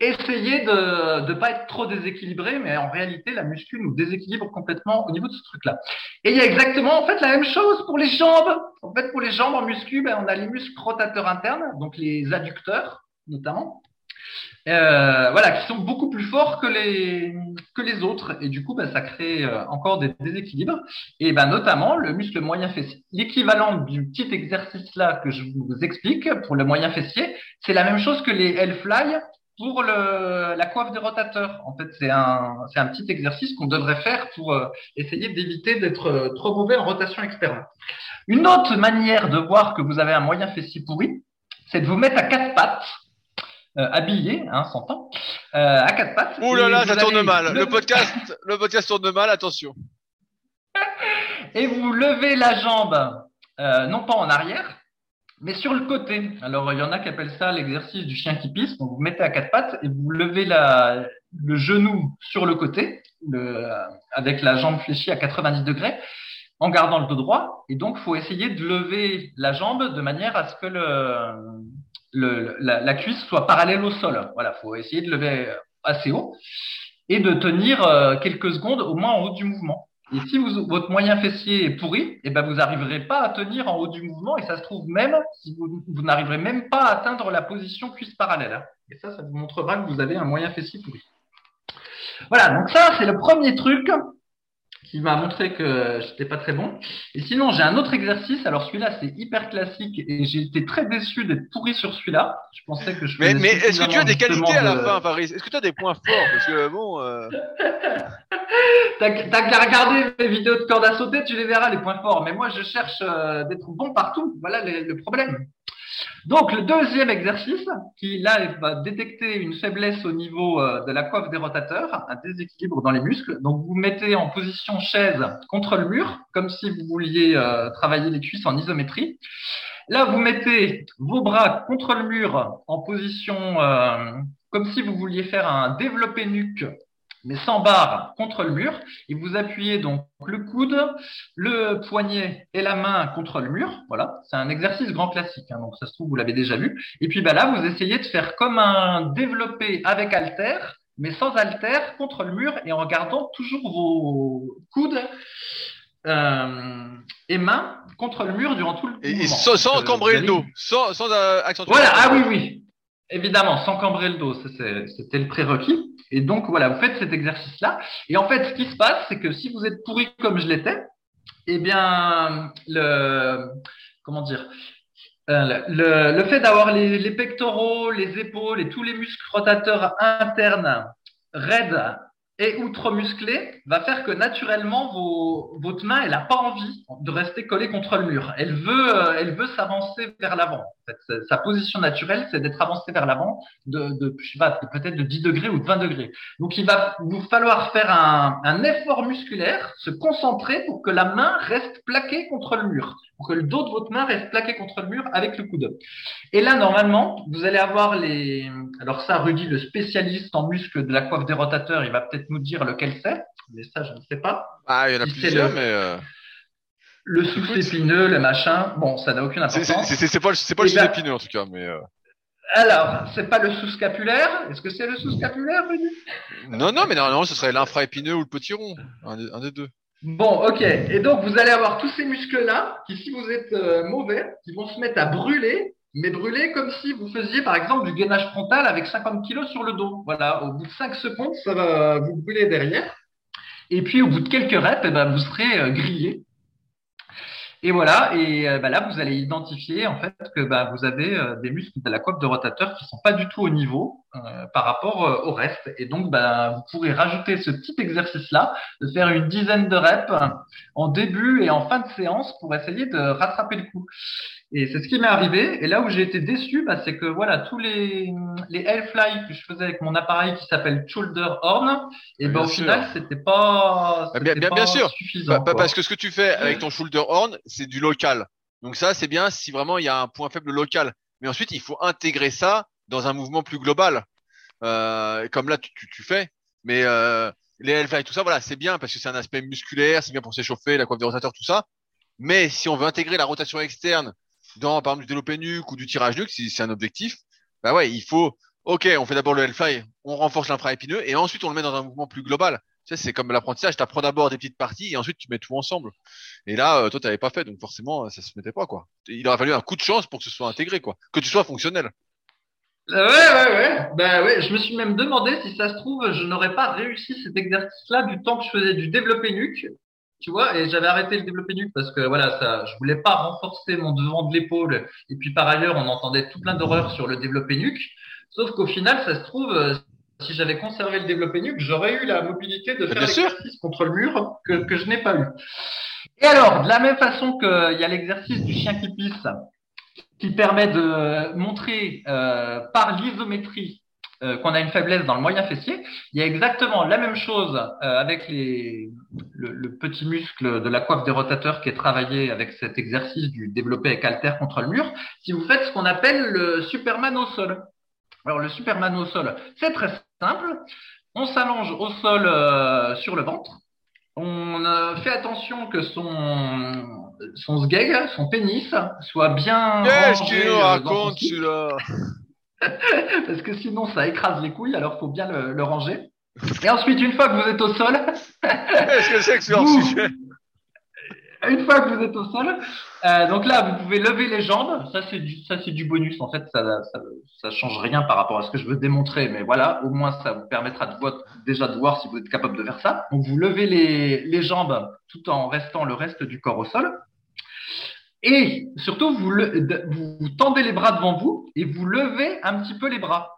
essayer de ne pas être trop déséquilibré, mais en réalité, la muscu nous déséquilibre complètement au niveau de ce truc-là. Et il y a exactement en fait la même chose pour les jambes. En fait, pour les jambes en muscu, ben, on a les muscles rotateurs internes, donc les adducteurs notamment, euh, voilà, qui sont beaucoup plus forts que les que les autres, et du coup, ben, ça crée euh, encore des déséquilibres. Et ben notamment le muscle moyen fessier, l'équivalent du petit exercice là que je vous explique pour le moyen fessier, c'est la même chose que les L-fly pour le, la coiffe des rotateurs. En fait, c'est un, c'est un petit exercice qu'on devrait faire pour euh, essayer d'éviter d'être euh, trop mauvais en rotation externe. Une autre manière de voir que vous avez un moyen fessier pourri, c'est de vous mettre à quatre pattes, euh, habillé, hein, s'entend, euh, à quatre pattes. Ouh là là, ça tourne mal. Le [LAUGHS] podcast, le podcast tourne mal, attention. Et vous levez la jambe, euh, non pas en arrière, mais sur le côté. Alors, il y en a qui appellent ça l'exercice du chien qui pisse. Donc, vous mettez à quatre pattes et vous levez la, le genou sur le côté, le, avec la jambe fléchie à 90 degrés, en gardant le dos droit. Et donc, il faut essayer de lever la jambe de manière à ce que le, le, la, la cuisse soit parallèle au sol. Voilà, il faut essayer de lever assez haut et de tenir euh, quelques secondes au moins en haut du mouvement. Et si votre moyen fessier est pourri, eh ben vous n'arriverez pas à tenir en haut du mouvement et ça se trouve même, si vous, vous n'arriverez même pas à atteindre la position cuisse parallèle. hein. Et ça, ça vous montrera que vous avez un moyen fessier pourri. Voilà, donc ça, c'est le premier truc qui m'a montré que j'étais pas très bon. Et sinon, j'ai un autre exercice. Alors celui-là, c'est hyper classique et j'ai été très déçu d'être pourri sur celui-là. Je pensais que je Mais, mais est-ce que tu as des qualités à la fin, Faris Est-ce que tu as des points forts? Parce que bon, euh, [LAUGHS] T'as qu'à regarder mes vidéos de corde à sauter, tu les verras les points forts. Mais moi, je cherche euh, d'être bon partout. Voilà le problème. Donc, le deuxième exercice, qui là va détecter une faiblesse au niveau euh, de la coiffe des rotateurs, un déséquilibre dans les muscles. Donc, vous mettez en position chaise contre le mur, comme si vous vouliez euh, travailler les cuisses en isométrie. Là, vous mettez vos bras contre le mur en position euh, comme si vous vouliez faire un développé nuque mais sans barre contre le mur, et vous appuyez donc le coude, le poignet et la main contre le mur. Voilà, c'est un exercice grand classique, hein, donc ça se trouve vous l'avez déjà vu. Et puis bah là, vous essayez de faire comme un développé avec halter, mais sans halter contre le mur et en gardant toujours vos coudes euh, et mains contre le mur durant tout le et, et sans, sans euh, cambrer vous le dos, sans, sans euh, accentuer. voilà, ah oui, oui. Évidemment, sans cambrer le dos, c'était le prérequis. Et donc, voilà, vous faites cet exercice-là. Et en fait, ce qui se passe, c'est que si vous êtes pourri comme je l'étais, eh bien, le, comment dire, Euh, le, le, fait d'avoir les, les, pectoraux, les épaules et tous les muscles rotateurs internes raides et outre-musclée va faire que naturellement votre main elle n'a pas envie de rester collée contre le mur. Elle veut euh, elle veut s'avancer vers l'avant. Sa position naturelle c'est d'être avancée vers l'avant de, de peut-être de 10 degrés ou de 20 degrés. Donc il va vous falloir faire un effort musculaire, se concentrer pour que la main reste plaquée contre le mur, pour que le dos de votre main reste plaqué contre le mur avec le coude. Et là normalement vous allez avoir les alors ça Rudy le spécialiste en muscles de la coiffe des rotateurs il va peut-être nous dire lequel c'est, mais ça, je ne sais pas. Ah, il y en a plusieurs, mais. Euh... Le sous-épineux, le machin, bon, ça n'a aucune importance. C'est pas, pas le sous-épineux, en tout cas, mais. Euh... Alors, c'est pas le sous-scapulaire Est-ce que c'est le sous-scapulaire, Rudy? Non, non, mais normalement, ce serait l'infra-épineux ou le petit rond, un des, un des, deux. Bon, ok. Et donc, vous allez avoir tous ces muscles-là qui, si vous êtes euh, mauvais, qui vont se mettre à brûler mais brûler comme si vous faisiez par exemple du gainage frontal avec 50 kg sur le dos. Voilà, au bout de 5 secondes, ça va vous brûler derrière. Et puis au bout de quelques reps, eh ben, vous serez euh, grillé. Et voilà, et euh, bah, là, vous allez identifier en fait que bah, vous avez euh, des muscles de la coiffe de rotateur qui sont pas du tout au niveau par rapport au reste. Et donc, bah, vous pourrez rajouter ce petit exercice-là, de faire une dizaine de reps en début et en fin de séance pour essayer de rattraper le coup. Et c'est ce qui m'est arrivé. Et là où j'ai été déçu, bah, c'est que voilà, tous les, les Hellfly que je faisais avec mon appareil qui s'appelle Shoulder Horn, et ben au final, c'était pas, bien, bien, pas sûr. suffisant. parce que ce que tu fais avec ton Shoulder Horn, c'est du local. Donc ça, c'est bien si vraiment il y a un point faible local. Mais ensuite, il faut intégrer ça dans un mouvement plus global, euh, comme là tu, tu, tu fais. Mais euh, les Hellfly, tout ça, voilà, c'est bien parce que c'est un aspect musculaire, c'est bien pour s'échauffer, la coiffe des rotateurs, tout ça. Mais si on veut intégrer la rotation externe dans, par exemple, du développé nuque ou du tirage nuque, si c'est un objectif, bah ouais, il faut, ok, on fait d'abord le Hellfly, on renforce l'infra-épineux et ensuite on le met dans un mouvement plus global. Tu sais, c'est comme l'apprentissage, tu apprends d'abord des petites parties et ensuite tu mets tout ensemble. Et là, euh, toi, tu n'avais pas fait, donc forcément, ça se mettait pas, quoi. Il aurait fallu un coup de chance pour que ce soit intégré, quoi. Que tu sois fonctionnel. Euh, ouais, ouais, ouais. Ben ouais, je me suis même demandé si ça se trouve, je n'aurais pas réussi cet exercice-là du temps que je faisais du développé nuque tu vois, et j'avais arrêté le développé nuque parce que voilà, ça, je voulais pas renforcer mon devant de l'épaule. Et puis par ailleurs, on entendait tout plein d'horreurs sur le développé nuque. Sauf qu'au final, ça se trouve, euh, si j'avais conservé le développé nuque, j'aurais eu la mobilité de faire l'exercice contre le mur que, que je n'ai pas eu. Et alors, de la même façon qu'il y a l'exercice du chien qui pisse, qui permet de montrer euh, par l'isométrie euh, qu'on a une faiblesse dans le moyen fessier, il y a exactement la même chose euh, avec les, le, le, petit muscle de la coiffe des rotateurs qui est travaillé avec cet exercice du développé avec halter contre le mur. Si vous faites ce qu'on appelle le Superman au sol. Alors le Superman au sol, c'est très simple. On s'allonge au sol euh, sur le ventre. On fait attention que son son sgeg, son pénis, soit bien. Qu'est-ce qu'il nous raconte celui-là? [LAUGHS] Parce que sinon, ça écrase les couilles, alors faut bien le, le ranger. Et ensuite, une fois que vous êtes au sol. [LAUGHS] Qu'est-ce que c'est que ce sujet? Une fois que vous êtes au sol, euh, donc là, vous pouvez lever les jambes. Ça, c'est du, ça, c'est du bonus. En fait, ça, ça, ça, change rien par rapport à ce que je veux démontrer, mais voilà, au moins, ça vous permettra de voir, déjà de voir si vous êtes capable de faire ça. Donc, vous levez les, les jambes tout en restant le reste du corps au sol. Et surtout, vous, tendez les bras devant vous et vous levez un petit peu les bras.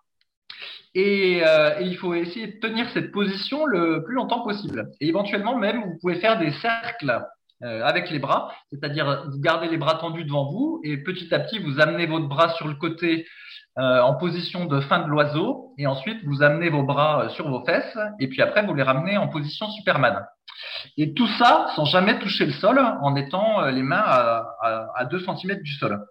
Et, euh, et, il faut essayer de tenir cette position le plus longtemps possible. Et éventuellement, même, vous pouvez faire des cercles euh, avec les bras, c'est-à-dire vous gardez les bras tendus devant vous et petit à petit, vous amenez votre bras sur le côté euh, en position de fin de l'oiseau et ensuite, vous amenez vos bras sur vos fesses et puis après, vous les ramenez en position Superman. Et tout ça sans jamais toucher le sol, en étant euh, les mains à, à, à 2 cm du sol.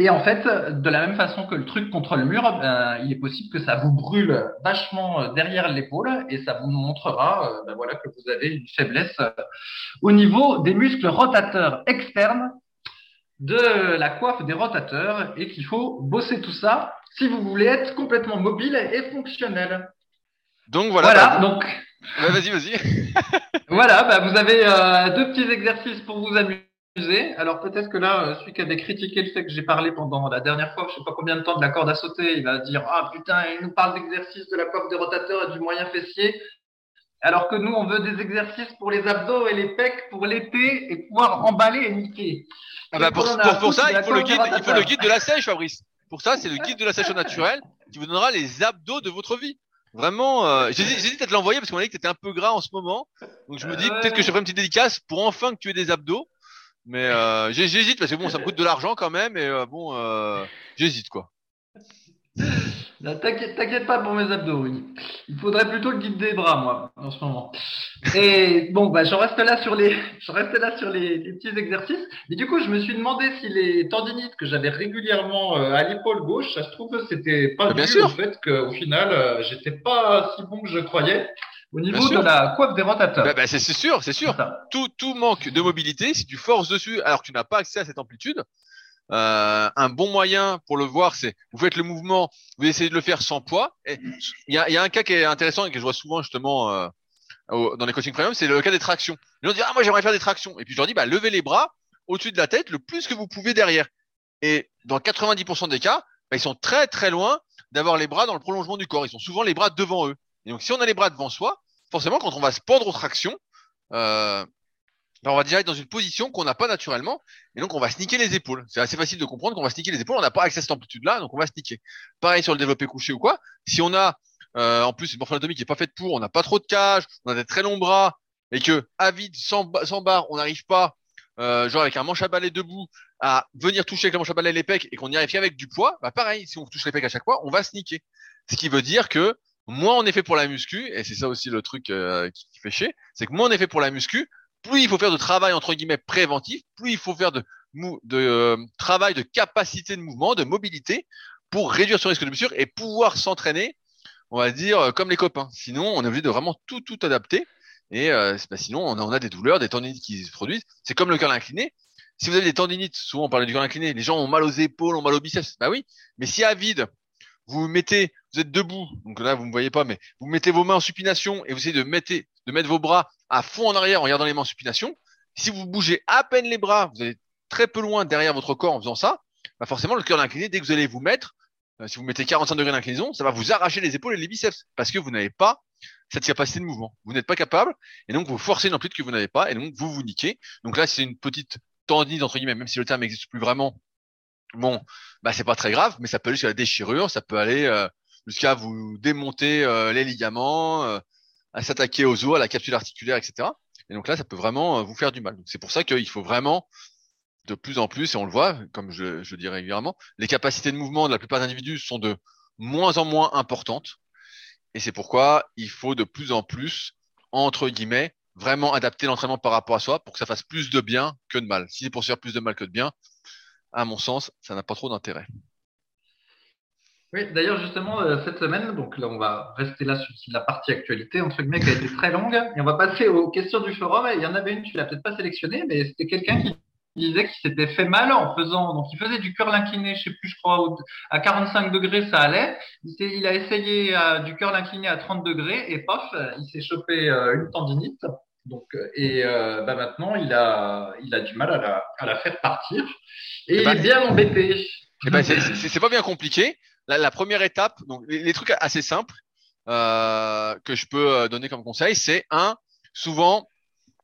Et en fait, de la même façon que le truc contre le mur, euh, il est possible que ça vous brûle vachement euh, derrière l'épaule et ça vous montrera ben voilà, que vous avez une faiblesse au niveau des muscles rotateurs externes de la coiffe des rotateurs et qu'il faut bosser tout ça si vous voulez être complètement mobile et fonctionnel. Donc voilà. Voilà. Donc vas-y, vas-y. [LAUGHS] voilà, bah, vous avez euh, deux petits exercices pour vous amuser. Alors peut-être que là, euh, celui qui avait critiqué le fait que j'ai parlé pendant la dernière fois, je sais pas combien de temps de la corde à sauter, il va dire ah putain, il nous parle d'exercice de la coiffe des rotateurs et du moyen fessier. alors que nous, on veut des exercices pour les abdos et les pecs pour l'été et pouvoir emballer et niquer. Ah bah pour, pour, pour ça, il faut, le guide, il faut le guide de la sèche, Fabrice. Pour ça, c'est le guide de la sèche naturelle qui vous donnera les abdos de votre vie. Vraiment, euh, j'hésite à te l'envoyer parce qu'on a dit que t'étais un peu gras en ce moment. Donc je me dis peut-être que je ferai une petite dédicace pour enfin que tu aies des abdos. Mais euh, j'hésite parce que bon, ça me coûte de l'argent quand même. Et euh, bon, euh, j'hésite quoi. T'inquiète pas pour mes abdos, oui. Il faudrait plutôt le guide des bras, moi, en ce moment. Et bon, bah, je reste là sur les, [LAUGHS] je reste là sur les, petits exercices. Et du coup, je me suis demandé si les tendinites que j'avais régulièrement euh, à l'épaule gauche, ça se trouve, c'était pas bien dû sûr. au fait qu'au final, euh, j'étais pas si bon que je croyais. Au niveau de la coiffe des rotateurs. Bah, bah, c'est sûr, c'est sûr. Tout, tout manque de mobilité. Si tu forces dessus alors que tu n'as pas accès à cette amplitude, euh, un bon moyen pour le voir, c'est vous faites le mouvement, vous essayez de le faire sans poids. Il y a, y a, un cas qui est intéressant et que je vois souvent justement euh, dans les coaching premium, c'est le cas des tractions. Les gens disent ah moi j'aimerais faire des tractions et puis je leur dis bah levez les bras au-dessus de la tête le plus que vous pouvez derrière. Et dans 90% des cas, bah, ils sont très très loin d'avoir les bras dans le prolongement du corps. Ils sont souvent les bras devant eux. Et donc si on a les bras devant soi, forcément quand on va se pendre aux tractions, euh, on va déjà être dans une position qu'on n'a pas naturellement, et donc on va sniquer les épaules. C'est assez facile de comprendre qu'on va sniquer les épaules, on n'a pas accès à cette amplitude-là, donc on va sniquer. Pareil sur le développé couché ou quoi. Si on a, euh, en plus, une morphologie qui est pas faite pour, on n'a pas trop de cage, on a des très longs bras, et que à vide, sans, barre, on n'arrive pas, euh, genre avec un manche à balai debout, à venir toucher avec le manche à balai les pecs, et qu'on y arrive qu'avec du poids, bah pareil, si on touche les pecs à chaque fois, on va sniquer. Ce qui veut dire que moins on est fait pour la muscu, et c'est ça aussi le truc euh, qui, qui fait chier, c'est que moins on est fait pour la muscu, plus il faut faire de travail entre guillemets préventif, plus il faut faire de, euh, travail de capacité de mouvement, de mobilité pour réduire ce risque de blessure et pouvoir s'entraîner, on va dire euh, comme les copains. Sinon, on est obligé de vraiment tout tout adapter et euh, bah, sinon on a, des douleurs, des tendinites qui se produisent. C'est comme le curl incliné. Si vous avez des tendinites, souvent on parle du curl incliné, les gens ont mal aux épaules, ont mal aux biceps. Bah oui, mais si à vide vous mettez, vous êtes debout, donc là vous me voyez pas, mais vous mettez vos mains en supination et vous essayez de mettre, de mettre vos bras à fond en arrière en regardant les mains en supination. Si vous bougez à peine les bras, vous allez très peu loin derrière votre corps en faisant ça, bah forcément le cœur incliné, dès que vous allez vous mettre, euh, si vous mettez 45 degrés d'inclinaison, ça va vous arracher les épaules et les biceps parce que vous n'avez pas cette capacité de mouvement. Vous n'êtes pas capable et donc vous forcez une amplitude que vous n'avez pas et donc vous vous niquez. Donc là c'est une petite tendinite entre guillemets, même si le terme n'existe plus vraiment. Bon, bah c'est pas très grave, mais ça peut aller jusqu'à la déchirure, ça peut aller euh, jusqu'à vous démonter euh, les ligaments, à s'attaquer aux os, à la capsule articulaire, etc. Et donc là, ça peut vraiment vous faire du mal. C'est pour ça qu'il faut vraiment de plus en plus, et on le voit, comme je, je dis régulièrement, les capacités de mouvement de la plupart des individus sont de moins en moins importantes. Et c'est pourquoi il faut de plus en plus, entre guillemets, vraiment adapter l'entraînement par rapport à soi pour que ça fasse plus de bien que de mal. Si c'est pour se faire plus de mal que de bien, à mon sens, ça n'a pas trop d'intérêt. Oui, d'ailleurs, justement, euh, cette semaine, donc là, on va rester là sur la partie actualité, entre guillemets, qui a été très longue, et on va passer aux questions du forum. Et il y en avait une, tu l'as peut-être pas sélectionnée, mais c'était quelqu'un qui disait qu'il s'était fait mal en faisant, donc il faisait du curl incliné, je sais plus, je crois, à 45 degrés, ça allait. Il, a essayé euh, du curl incliné à 30 degrés, et pof, il s'est chopé euh, une tendinite. Donc, et euh, bah maintenant, il a, il a du mal à la, à la faire partir. Et, et il bah, est bien embêté. Eh ben, c'est pas bien compliqué. La, la, première étape, donc les, trucs assez simples euh, que je peux donner comme conseil, c'est un, souvent,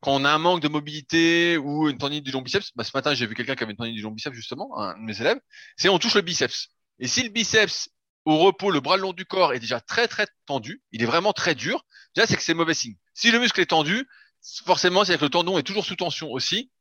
quand on a un manque de mobilité ou une tendinite du long biceps, bah, ce matin j'ai vu quelqu'un qui avait une tendinite du long biceps justement, un de mes élèves, c'est on touche le biceps. Et si le biceps au repos, le bras le long du corps est déjà très très tendu, il est vraiment très dur, déjà c'est que c'est mauvais signe. Si le muscle est tendu, forcément c'est que le tendon est toujours sous tension aussi.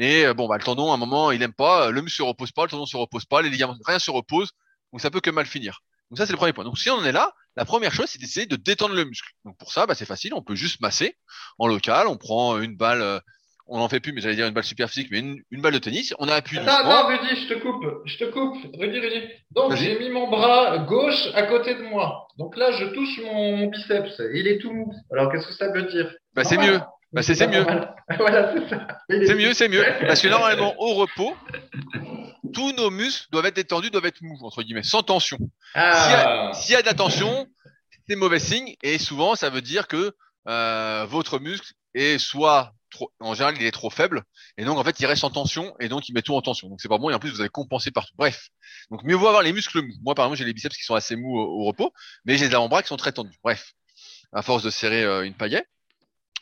Et bon, bah, le tendon, à un moment, il aime pas, le muscle se repose pas, le tendon se repose pas, les ligaments, rien se repose, donc ça peut que mal finir. Donc ça, c'est le premier point. Donc si on en est là, la première chose, c'est d'essayer de détendre le muscle. Donc pour ça, bah, c'est facile, on peut juste masser en local, on prend une balle, euh, on n'en fait plus, mais j'allais dire une balle super physique, mais une, une balle de tennis, on appuie Attends, attends, Rudy, je te coupe, je te coupe, Rudy, Rudy. Donc j'ai mis mon bras gauche à côté de moi. Donc là, je touche mon, mon biceps, il est tout mou. Alors qu'est-ce que ça veut dire? Bah c'est mieux. Bah c'est mieux. [LAUGHS] voilà, c'est ça. C'est mieux, c'est mieux. [LAUGHS] Parce que normalement, au repos, tous nos muscles doivent être détendus, doivent être mous, entre guillemets, sans tension. Ah. S'il y, y, a de la tension, c'est mauvais signe. Et souvent, ça veut dire que euh, votre muscle est soit trop, en général, il est trop faible. Et donc, en fait, il reste en tension. Et donc, il met tout en tension. Donc, c'est pas bon. Et en plus, vous avez compensé partout. Bref. Donc, mieux vaut avoir les muscles mous. Moi, par exemple, j'ai les biceps qui sont assez mous au, au repos. Mais j'ai des avant-bras qui sont très tendus. Bref. À force de serrer euh, une paillette.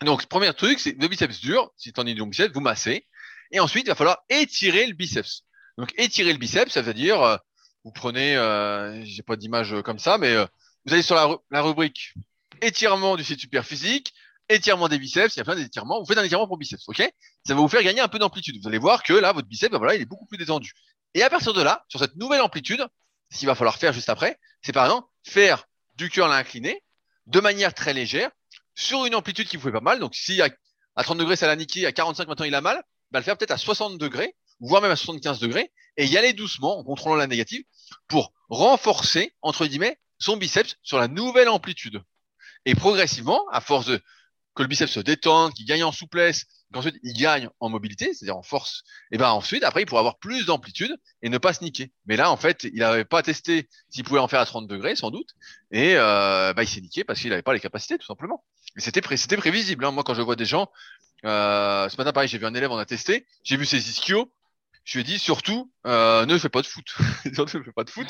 Donc, premier truc, c'est le biceps dur. Si es du biceps, vous massez. Et ensuite, il va falloir étirer le biceps. Donc, étirer le biceps, ça veut dire, euh, vous prenez, euh, j'ai pas d'image comme ça, mais euh, vous allez sur la, rubrique étirement du site super physique, étirement des biceps, il y a plein d'étirements. Vous faites un étirement pour biceps, ok? Ça va vous faire gagner un peu d'amplitude. Vous allez voir que là, votre biceps, ben voilà, il est beaucoup plus détendu. Et à partir de là, sur cette nouvelle amplitude, ce qu'il va falloir faire juste après, c'est par exemple faire du curl incliné de manière très légère sur une amplitude qui vous fait pas mal. Donc si à, 30 degrés ça l'a niqué, à 45 maintenant il a mal, bah, le faire peut-être à 60 degrés, voire même à 75 degrés, et y aller doucement en contrôlant la négative pour renforcer, entre guillemets, son biceps sur la nouvelle amplitude. Et progressivement, à force de que le biceps se détende, qu'il gagne en souplesse, qu'ensuite il gagne en mobilité, c'est-à-dire en force, et ben ensuite, après, il pourra avoir plus d'amplitude et ne pas se niquer. Mais là, en fait, il n'avait pas testé s'il pouvait en faire à 30 degrés, sans doute, et euh, bah, il s'est niqué parce qu'il n'avait pas les capacités, tout simplement. Mais c'était prévisible. Hein. Moi, quand je vois des gens, euh, ce matin, pareil, j'ai vu un élève, on a testé, j'ai vu ses ischios, je lui ai dit surtout, euh, ne fais pas de foot. [LAUGHS] ne fais pas de foot.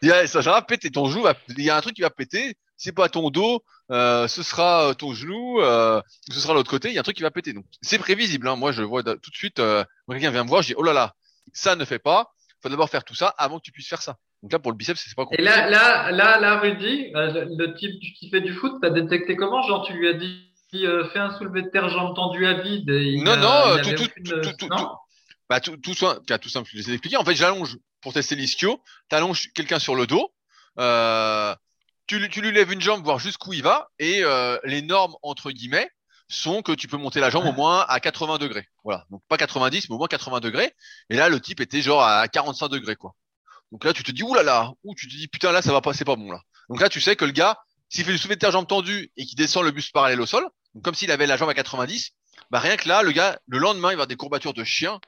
Il y a, ça va péter ton genou. Il y a un truc qui va péter. C'est pas ton dos, euh, ce sera ton genou, euh, ce sera l'autre côté. Il y a un truc qui va péter. Donc c'est prévisible. Hein. Moi, je vois tout de suite. Euh, quelqu'un vient me voir, je dis oh là là, ça ne fait pas. Faut d'abord faire tout ça avant que tu puisses faire ça. Donc là, pour le biceps, c'est pas compliqué. Et là, là, là, là, Rudy, euh, le type qui fait du foot, t'as détecté comment? Genre, tu lui as dit euh, fais un soulevé de terre jambes tendues à vide. Et non, non, tout, tout, tout, tout, bah, tout, tout, tout, tout simple, je vais expliquer. En fait, j'allonge pour tester l'ischio. T'allonges quelqu'un sur le dos. Euh, tu, tu, lui lèves une jambe, voir jusqu'où il va. Et euh, les normes, entre guillemets, sont que tu peux monter la jambe au moins à 80 degrés. Voilà. Donc pas 90, mais au moins 80 degrés. Et là, le type était genre à 45 degrés, quoi. Donc là, tu te dis, oulala, là là, ou tu te dis, putain, là, ça va pas, c'est pas bon, là. Donc là, tu sais que le gars, s'il fait du soulevé de terre jambe tendue et qu'il descend le buste parallèle au sol, donc comme s'il avait la jambe à 90, bah rien que là, le gars, le lendemain, il va avoir des courbatures de chien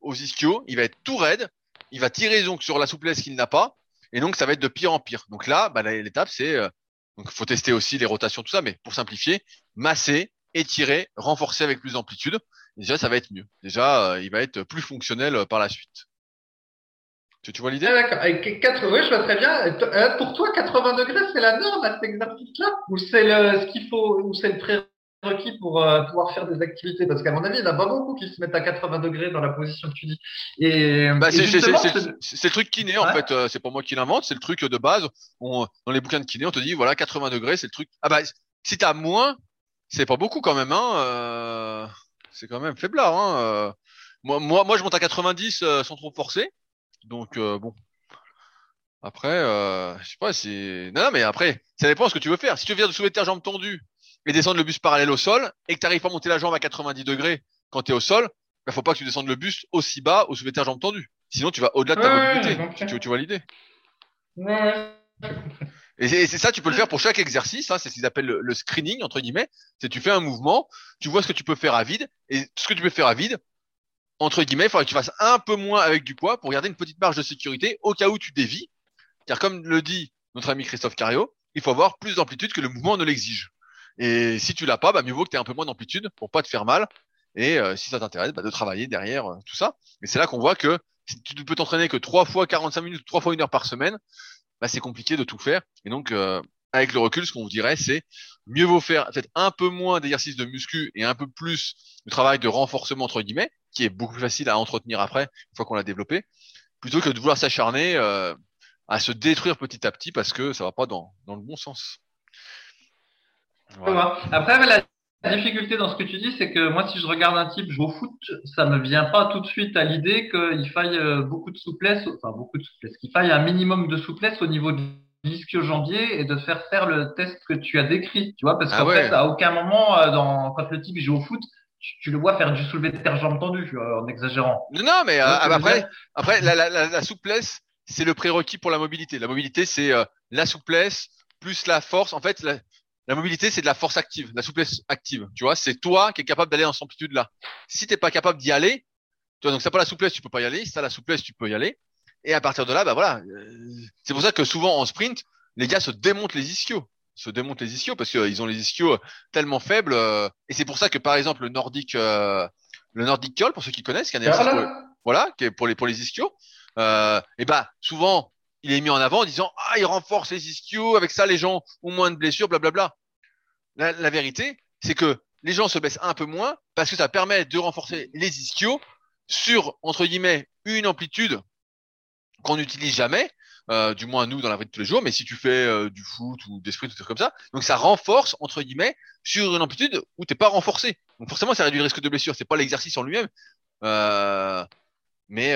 aux ischios, il va être tout raide, il va tirer donc sur la souplesse qu'il n'a pas, et donc ça va être de pire en pire. Donc là, bah, l'étape c'est, euh, donc faut tester aussi les rotations tout ça, mais pour simplifier, masser, étirer, renforcer avec plus d'amplitude. Déjà ça va être mieux. Déjà euh, il va être plus fonctionnel euh, par la suite. Tu, vois l'idée? Ah, D'accord. Oui, je vois très bien. pour toi, 80 degrés, c'est la norme à cet exercice-là? Ou c'est le, ce qu'il faut, ou c'est le pré requis pour euh, pouvoir faire des activités Parce qu'à mon avis, il n'y en a pas beaucoup qui se mettent à 80 degrés dans la position que tu dis. Et, bah, c'est le truc kiné, en fait. Euh, c'est pas moi qui l'invente, c'est le truc de base. On, dans les bouquins de kiné, on te dit, voilà, 80 degrés, c'est le truc. Ah bah, si t'as moins, c'est pas beaucoup quand même. Hein, euh, c'est quand même faiblard. Hein, euh. moi, moi, moi, je monte à 90 sans trop forcer. Donc, bon. Après, je sais pas, c'est... Non, non, mais après, ça dépend de ce que tu veux faire. Si tu veux faire de soulever ta jambe tendue et descendre le bus parallèle au sol et que tu n'arrives pas à monter la jambe à 90 degrés quand tu es au sol, il faut pas que tu descendes le bus aussi bas au soulevé de ta jambe tendue. Sinon, tu vas au-delà de ta mobilité. Tu, tu, vois l'idée Et c'est ça, tu peux le faire pour chaque exercice. Hein, c'est ce qu'ils appellent le, screening entre guillemets. C'est tu fais un mouvement, tu vois ce que tu peux faire à vide et ce que tu peux faire à vide, entre guillemets, il faudrait que tu fasses un peu moins avec du poids pour garder une petite marge de sécurité au cas où tu dévis. Car comme le dit notre ami Christophe Cario, il faut avoir plus d'amplitude que le mouvement ne l'exige. Et si tu l'as pas, bah, mieux vaut que tu aies un peu moins d'amplitude pour pas te faire mal. Et euh, si ça t'intéresse, bah, de travailler derrière euh, tout ça. Mais c'est là qu'on voit que si tu ne peux t'entraîner que trois fois 45 minutes, trois fois une heure par semaine, bah, c'est compliqué de tout faire. Et donc, euh, avec le recul, ce qu'on vous dirait, c'est mieux vaut faire peut-être un peu moins d'exercices de muscu et un peu plus de travail de renforcement entre guillemets, qui est beaucoup plus facile à entretenir après, une fois qu'on l'a développé, plutôt que de vouloir s'acharner à se détruire petit à petit parce que ça va pas dans, dans le bon sens. Après, la difficulté dans ce que tu dis, c'est que moi, si je regarde un type jouer au foot, ça me vient pas tout de suite à l'idée qu'il faille euh, beaucoup de souplesse, enfin beaucoup de souplesse, qu'il faille un minimum de souplesse au niveau de l'ischio-jambier et de faire faire le test que tu as décrit, tu vois, parce ah qu'en fait, à aucun moment, euh, dans, quand le type joue au foot, tu, le vois faire du soulevé de terre jambes tendues, en exagérant. Non, mais euh, après, après la, la, la, souplesse, c'est le prérequis pour la mobilité. La mobilité, c'est la souplesse plus la force. En fait, la, mobilité, c'est de la force active, de la souplesse active. Tu vois, c'est toi qui es capable d'aller dans cette amplitude-là. Si t'es pas capable d'y aller, tu vois, donc ça pas la souplesse, tu peux pas y aller. Si t'as la souplesse, tu peux y aller. Et à partir de là, bah voilà. Euh, c'est pour ça que souvent en sprint, les gars se démontent les ischios, se démontent les ischios parce qu'ils ont les ischios tellement faibles. Euh, et c'est pour ça que par exemple le nordique, euh, le nordic curl, pour ceux qui connaissent, qui est un voilà, qui est pour les pour les ischios. et bah souvent il est mis en avant en disant ah il renforce les ischios avec ça les gens ont moins de blessures blablabla la, la vérité c'est que les gens se blessent un peu moins parce que ça permet de renforcer les ischios sur, entre guillemets, une amplitude qu'on n'utilise jamais, euh, du moins nous dans la vie de tous les jours, mais si tu fais euh, du foot ou des sprints ou des trucs comme ça, donc ça renforce, entre guillemets, sur une amplitude où t'es pas renforcé. Donc forcément, ça réduit le risque de blessure. C'est pas l'exercice en lui-même, euh, mais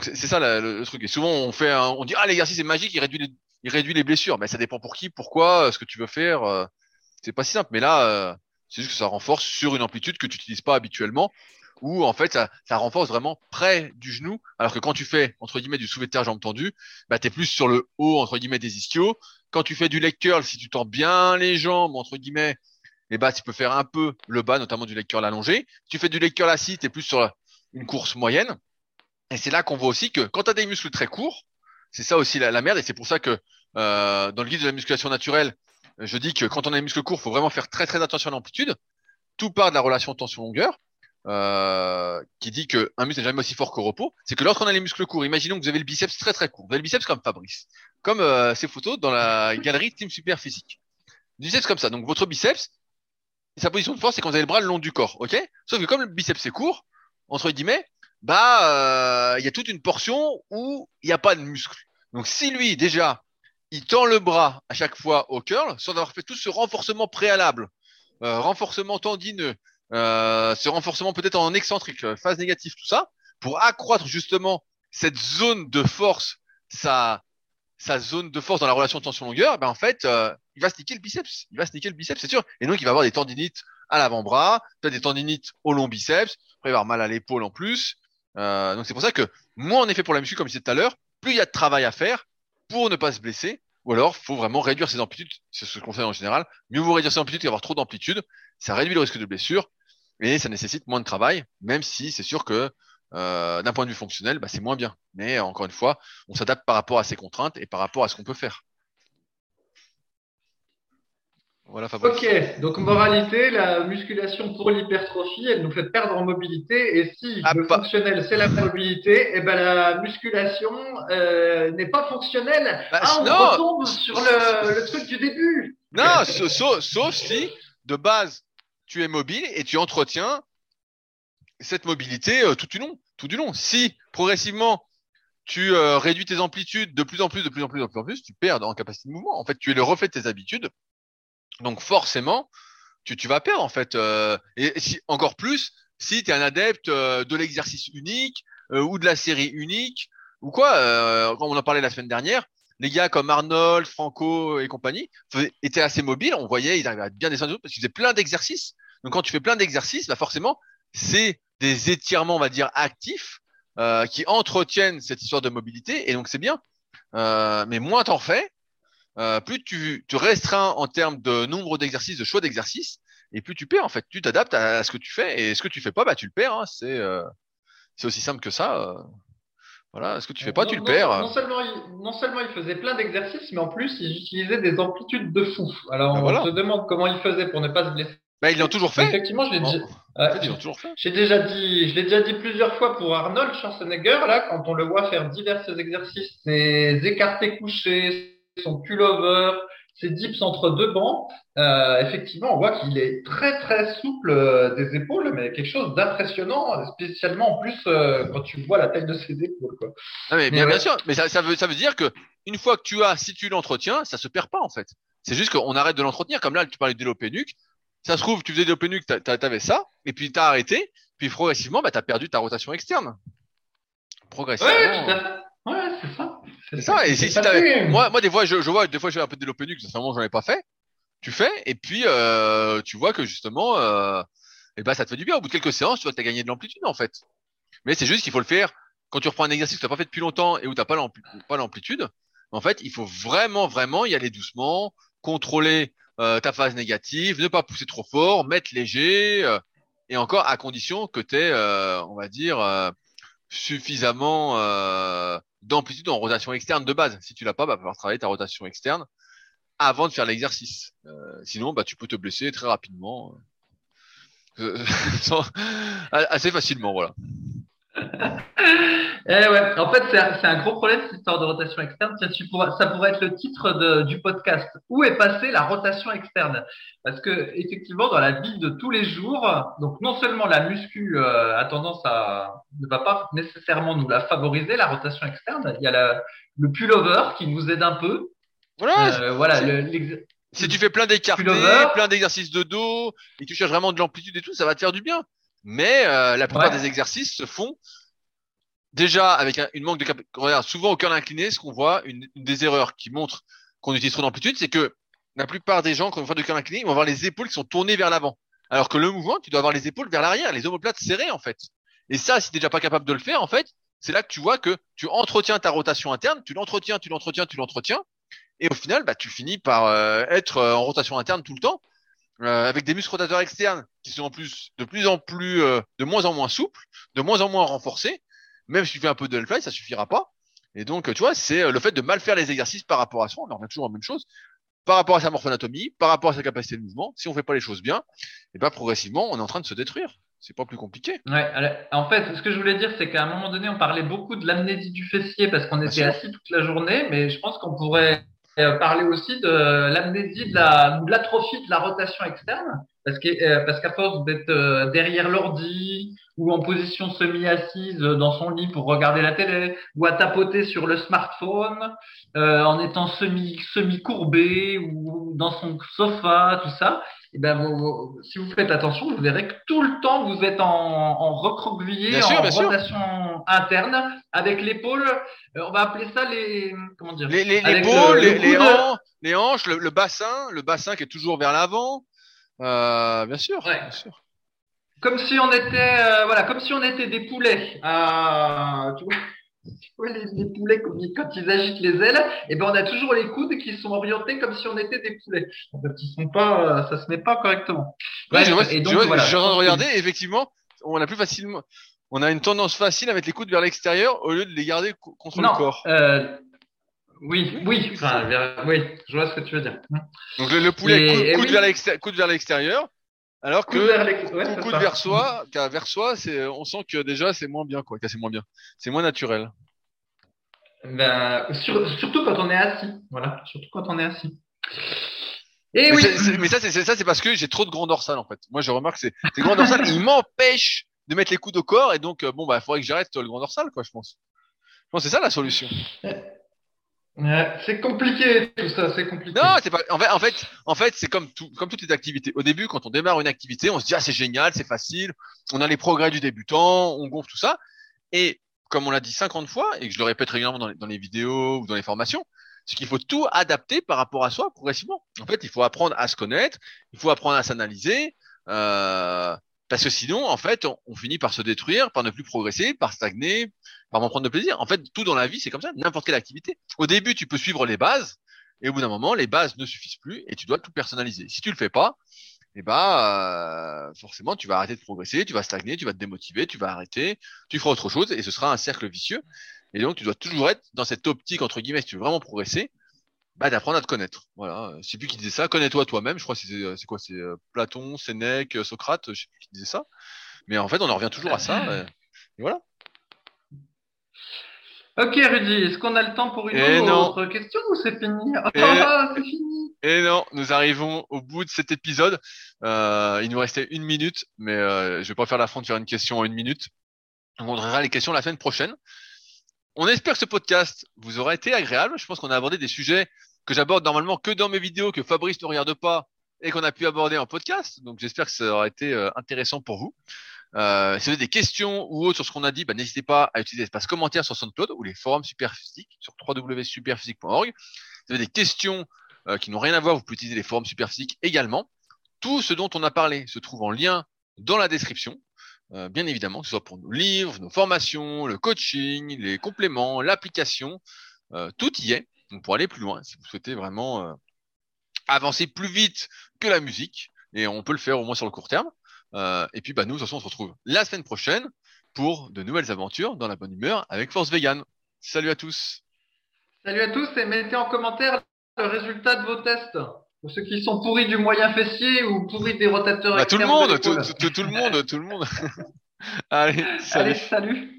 c'est ça le, truc. Et souvent on fait, on dit ah l'exercice est magique, il réduit les, il réduit les blessures. Mais ça dépend pour qui, pourquoi, ce que tu veux faire. C'est pas si simple. Mais là, euh, c'est juste que ça renforce sur une amplitude que tu n'utilises pas habituellement, ou en fait ça, ça renforce vraiment près du genou. Alors que quand tu fais entre guillemets du soulevé de terre jambe tendue, bah t'es plus sur le haut entre guillemets des ischios. Quand tu fais du leg si tu tends bien les jambes entre guillemets, et bah tu peux faire un peu le bas, notamment du leg allongé. Si tu fais du leg curl assis, t'es plus sur une course moyenne. Et c'est là qu'on voit aussi que quand tu as des muscles très courts, c'est ça aussi la, la merde. Et c'est pour ça que euh, dans le guide de la musculation naturelle, je dis que quand on a des muscles courts, faut vraiment faire très très attention à l'amplitude. Tout part de la relation tension-longueur, euh, qui dit qu'un muscle n'est jamais aussi fort qu'au repos. C'est que lorsqu'on a les muscles courts, imaginons que vous avez le biceps très très court. Vous avez le biceps comme Fabrice, comme euh, ces photos dans la [LAUGHS] galerie Team Super Physique. Du biceps comme ça. Donc votre biceps, sa position de force, c'est quand vous avez le bras le long du corps, ok? Sauf que comme le biceps est court, entre guillemets, bah, euh, il y a toute une portion où il n'y a pas de muscle. Donc si lui, déjà, il tend le bras à chaque fois au curl, sans avoir fait tout ce renforcement préalable, euh, renforcement tendineux, euh, ce renforcement peut-être en excentrique, euh, phase négative, tout ça, pour accroître justement cette zone de force, sa, zone de force dans la relation tension-longueur, ben en fait, il va se niquer le biceps. Il va se niquer le biceps, c'est sûr. Et donc, il va avoir des tendinites à l'avant-bras, peut-être des tendinites au long biceps, après il va avoir mal à l'épaule en plus. Donc c'est pour ça que moins on est fait pour la muscu, comme je disais tout à l'heure, plus il y a de travail à faire pour ne pas se blesser. Ou alors, faut vraiment réduire ses amplitudes. C'est ce qu'on fait en général. Mieux vaut réduire ses amplitudes qu'avoir trop d'amplitude. Ça réduit le risque de blessure et ça nécessite moins de travail, même si c'est sûr que euh, d'un point de vue fonctionnel, bah, c'est moins bien. Mais encore une fois, on s'adapte par rapport à ses contraintes et par rapport à ce qu'on peut faire. Voilà, Fabrice. Ok, donc moralité, la musculation pour l'hypertrophie, elle nous fait perdre en mobilité. Et si Ah, le pas- fonctionnel c'est la mobilité, et ben la musculation euh, n'est pas fonctionnelle. Bah, ah, on non. retombe sur le, le truc du début. Non, sa- sauf, sauf si, de base, tu es mobile et tu entretiens cette mobilité euh, tout du long. Tout du long. Si, progressivement, tu euh, réduis tes amplitudes de plus en plus, de plus en plus, de plus en plus, tu perds en capacité de mouvement. En fait, tu es le reflet de tes habitudes. Donc, forcément, tu, tu vas perdre, en fait. euh, et si, encore plus, si tu es un adepte euh, de l'exercice unique euh, ou de la série unique ou quoi. euh, comme on en parlait la semaine dernière, les gars comme Arnold, Franco et compagnie étaient assez mobiles. On voyait, ils arrivaient à bien descendre parce qu'ils faisaient plein d'exercices. Donc, quand tu fais plein d'exercices, bah forcément, c'est des étirements, on va dire, actifs euh, qui entretiennent cette histoire de mobilité. Et donc, c'est bien. Euh, mais moins t'en fais, euh, plus tu, tu restreins en termes de nombre d'exercices, de choix d'exercices, et plus tu perds en fait. Tu t'adaptes à, ce que tu fais, et ce que tu fais pas, bah tu le perds. Hein. C'est euh, c'est aussi simple que ça. euh. Voilà, ce que tu fais pas, non, tu le perds. Non, seulement il, non seulement il faisait plein d'exercices, mais en plus il utilisait des amplitudes de fou. Alors Ben on voilà. se demande comment il faisait pour ne pas se blesser. Bah ils l'ont toujours fait. Effectivement, je l'ai déjà, en fait, ouais, ils l'ont toujours fait. J'ai déjà dit, je l'ai déjà dit plusieurs fois pour Arnold Schwarzenegger, là, quand on le voit faire divers exercices, ses écartés couchés, son pull-over, ses dips entre deux bancs, euh, effectivement, on voit qu'il est très très souple euh, des épaules, mais quelque chose d'impressionnant, spécialement en plus euh, quand tu vois la taille de ses épaules, quoi. Ah, mais bien, Ouais. bien sûr, mais ça, ça veut ça veut dire que une fois que tu as, si tu l'entretiens, ça se perd pas en fait. C'est juste qu'on arrête de l'entretenir. Comme là, tu parlais de développé nuque. Ça se trouve, tu faisais développé nuque, t'a- t'a- t'avais ça, et puis t'as arrêté, puis progressivement, bah t'as perdu ta rotation externe. Progressivement. Ouais. Ouais, c'est ça. C'est ça. Et si, si moi, moi, des fois, je, je vois, des fois, je fais un peu nuque. Ça fait un moment j'en ai pas fait. Tu fais, et puis euh, tu vois que justement, euh, et ben ça te fait du bien. Au bout de quelques séances, tu vois que t'as gagné de l'amplitude en fait. Mais c'est juste qu'il faut le faire quand tu reprends un exercice que t'as pas fait depuis longtemps et où t'as pas l'ampli- pas l'amplitude. En fait, il faut vraiment, vraiment y aller doucement, contrôler euh, ta phase négative, ne pas pousser trop fort, mettre léger, euh, et encore à condition que tu aies, on va dire, euh, suffisamment euh, d'amplitude en rotation externe de base. Si tu l'as pas, bah, va falloir travailler ta rotation externe avant de faire l'exercice. Euh, sinon, bah, tu peux te blesser très rapidement, euh, [LAUGHS] assez facilement, voilà. [LAUGHS] eh ouais, en fait, c'est un, gros problème cette histoire de rotation externe. Ça pourrait être le titre de, du podcast. Où est passée la rotation externe? Parce que effectivement, dans la vie de tous les jours, donc non seulement la muscu euh, a tendance à ne va pas nécessairement nous la favoriser, la rotation externe. Il y a la, le pullover qui nous aide un peu. Voilà. Euh, voilà. si tu fais plein d'écartés, plein d'exercices de dos, et tu cherches vraiment de l'amplitude et tout, ça va te faire du bien. Mais euh, la plupart des exercices se font déjà avec une manque de capacité. Souvent au cœur incliné, ce qu'on voit, une, des erreurs qui montre qu'on utilise trop d'amplitude, c'est que la plupart des gens, quand ils font du cœur incliné, ils vont avoir les épaules qui sont tournées vers l'avant. Alors que le mouvement, tu dois avoir les épaules vers l'arrière, les omoplates serrées en fait. Et ça, si tu n'es déjà pas capable de le faire, en fait, c'est là que tu vois que tu entretiens ta rotation interne, tu l'entretiens, tu l'entretiens, tu l'entretiens, et au final, bah, tu finis par euh, être euh, en rotation interne tout le temps. Euh, avec des muscles rotateurs externes qui sont en plus de plus en plus, euh, de moins en moins souples, de moins en moins renforcés. Même si tu fais un peu de fly, ça suffira pas. Et donc, tu vois, c'est euh, le fait de mal faire les exercices par rapport à soi. On en revient toujours la même chose. Par rapport à sa morphoanatomie, par rapport à sa capacité de mouvement. Si on fait pas les choses bien, et eh ben progressivement, on est en train de se détruire. C'est pas plus compliqué. Ouais, en fait, ce que je voulais dire, c'est qu'à un moment donné, on parlait beaucoup de l'amnésie du fessier parce qu'on était assis toute la journée, mais je pense qu'on pourrait euh, parler aussi de l'amnésie de la de l'atrophie de la rotation externe parce que euh, parce qu'à force d'être euh, derrière l'ordi ou en position semi-assise dans son lit pour regarder la télé ou à tapoter sur le smartphone en étant semi semi courbé ou dans son sofa tout ça eh ben vous, si vous faites attention, vous verrez que tout le temps vous êtes en, en recroquevillé, en rotation interne, avec l'épaule. Euh, on va appeler ça les comment dire? Les les, les, hanches, les hanches, le, bassin, le bassin qui est toujours vers l'avant. Euh, bien sûr, bien sûr. Comme si on était, euh, voilà, comme si on était des poulets. Euh, tu vois les, poulets, quand ils agitent les ailes, et eh ben on a toujours les coudes qui sont orientés comme si on était des poulets. En fait, ils sont pas, euh, ça se met pas correctement. Ouais, je vois, et donc, voilà, je regarder, effectivement, on a plus facilement, on a une tendance facile à mettre les coudes vers l'extérieur au lieu de les garder contre le corps. Euh, oui, oui, enfin, oui, je vois ce que tu veux dire. Donc le, poulet coude, coude, vers l'extérieur, alors que coude, coude vers soi, vers soi, c'est, on sent que déjà c'est moins bien, quoi, c'est moins bien, c'est moins naturel. Ben, surtout quand on est assis. Voilà, surtout quand on est assis. Et mais, oui. mais ça, c'est ça, c'est parce que j'ai trop de grand dorsal en fait. Moi, je remarque que c'est grand dorsal, il m'empêche de mettre les coudes au corps et donc euh, bon bah, il faudrait que j'arrête le grand dorsal quoi, je pense. Je pense c'est ça la solution. C'est compliqué tout ça, c'est compliqué. Non, c'est pas. En fait, en fait, en fait, c'est comme tout, comme toutes les activités. Au début, quand on démarre une activité, on se dit ah c'est génial, c'est facile, on a les progrès du débutant, on gonfle tout ça. Et comme on l'a dit 50 fois, et que je le répète régulièrement dans les, vidéos ou dans les formations, c'est qu'il faut tout adapter par rapport à soi progressivement. En fait, il faut apprendre à se connaître, il faut apprendre à s'analyser, euh, parce que sinon, en fait, on, finit par se détruire, par ne plus progresser, par stagner, par m'en prendre de plaisir. En fait, tout dans la vie, c'est comme ça, n'importe quelle activité. Au début, tu peux suivre les bases, et au bout d'un moment, les bases ne suffisent plus, et tu dois tout personnaliser. Si tu le fais pas, eh bah euh, forcément tu vas arrêter de progresser, tu vas stagner, tu vas te démotiver, tu vas arrêter, tu feras autre chose et ce sera un cercle vicieux. Et donc tu dois toujours être dans cette optique entre guillemets si tu veux vraiment progresser, bah d'apprendre à te connaître. Voilà, je sais plus qui disait ça, connais-toi toi-même. Je crois que c'est c'est quoi, c'est euh, Platon, Sénèque, Socrate, je sais plus qui disait ça. Mais en fait on en revient toujours à ça. Et, voilà. Ok Rudy, est-ce qu'on a le temps pour une autre question ou c'est fini? Ah, c'est fini et non, nous arrivons au bout de cet épisode. Euh, il nous restait une minute, mais euh, je vais pas faire l'affront de faire une question en une minute. On verra les questions la semaine prochaine. On espère que ce podcast vous aura été agréable. Je pense qu'on a abordé des sujets que j'aborde normalement que dans mes vidéos, que Fabrice ne regarde pas et qu'on a pu aborder en podcast. Donc j'espère que ça aura été euh, intéressant pour vous. Euh, si vous avez des questions ou autres sur ce qu'on a dit, bah, n'hésitez pas à utiliser l'espace commentaire sur SoundCloud ou les forums Superphysique sur www.superphysique.org. Si vous avez des questions euh, qui n'ont rien à voir, vous pouvez utiliser les forums Superphysique également. Tout ce dont on a parlé se trouve en lien dans la description. Euh, bien évidemment, que ce soit pour nos livres, nos formations, le coaching, les compléments, l'application, euh, tout y est. Donc pour aller plus loin, si vous souhaitez vraiment avancer plus vite que la musique, et on peut le faire au moins sur le court terme. Et puis bah nous, de toute façon, on se retrouve la semaine prochaine pour de nouvelles aventures dans la bonne humeur avec Force Vegan. Salut à tous. Salut à tous et mettez en commentaire le résultat de vos tests Pour ceux qui sont pourris du moyen fessier ou pourris des rotateurs bah, tout le monde, tout, tout, tout le monde, tout le monde. [LAUGHS] Allez, salut. Allez, salut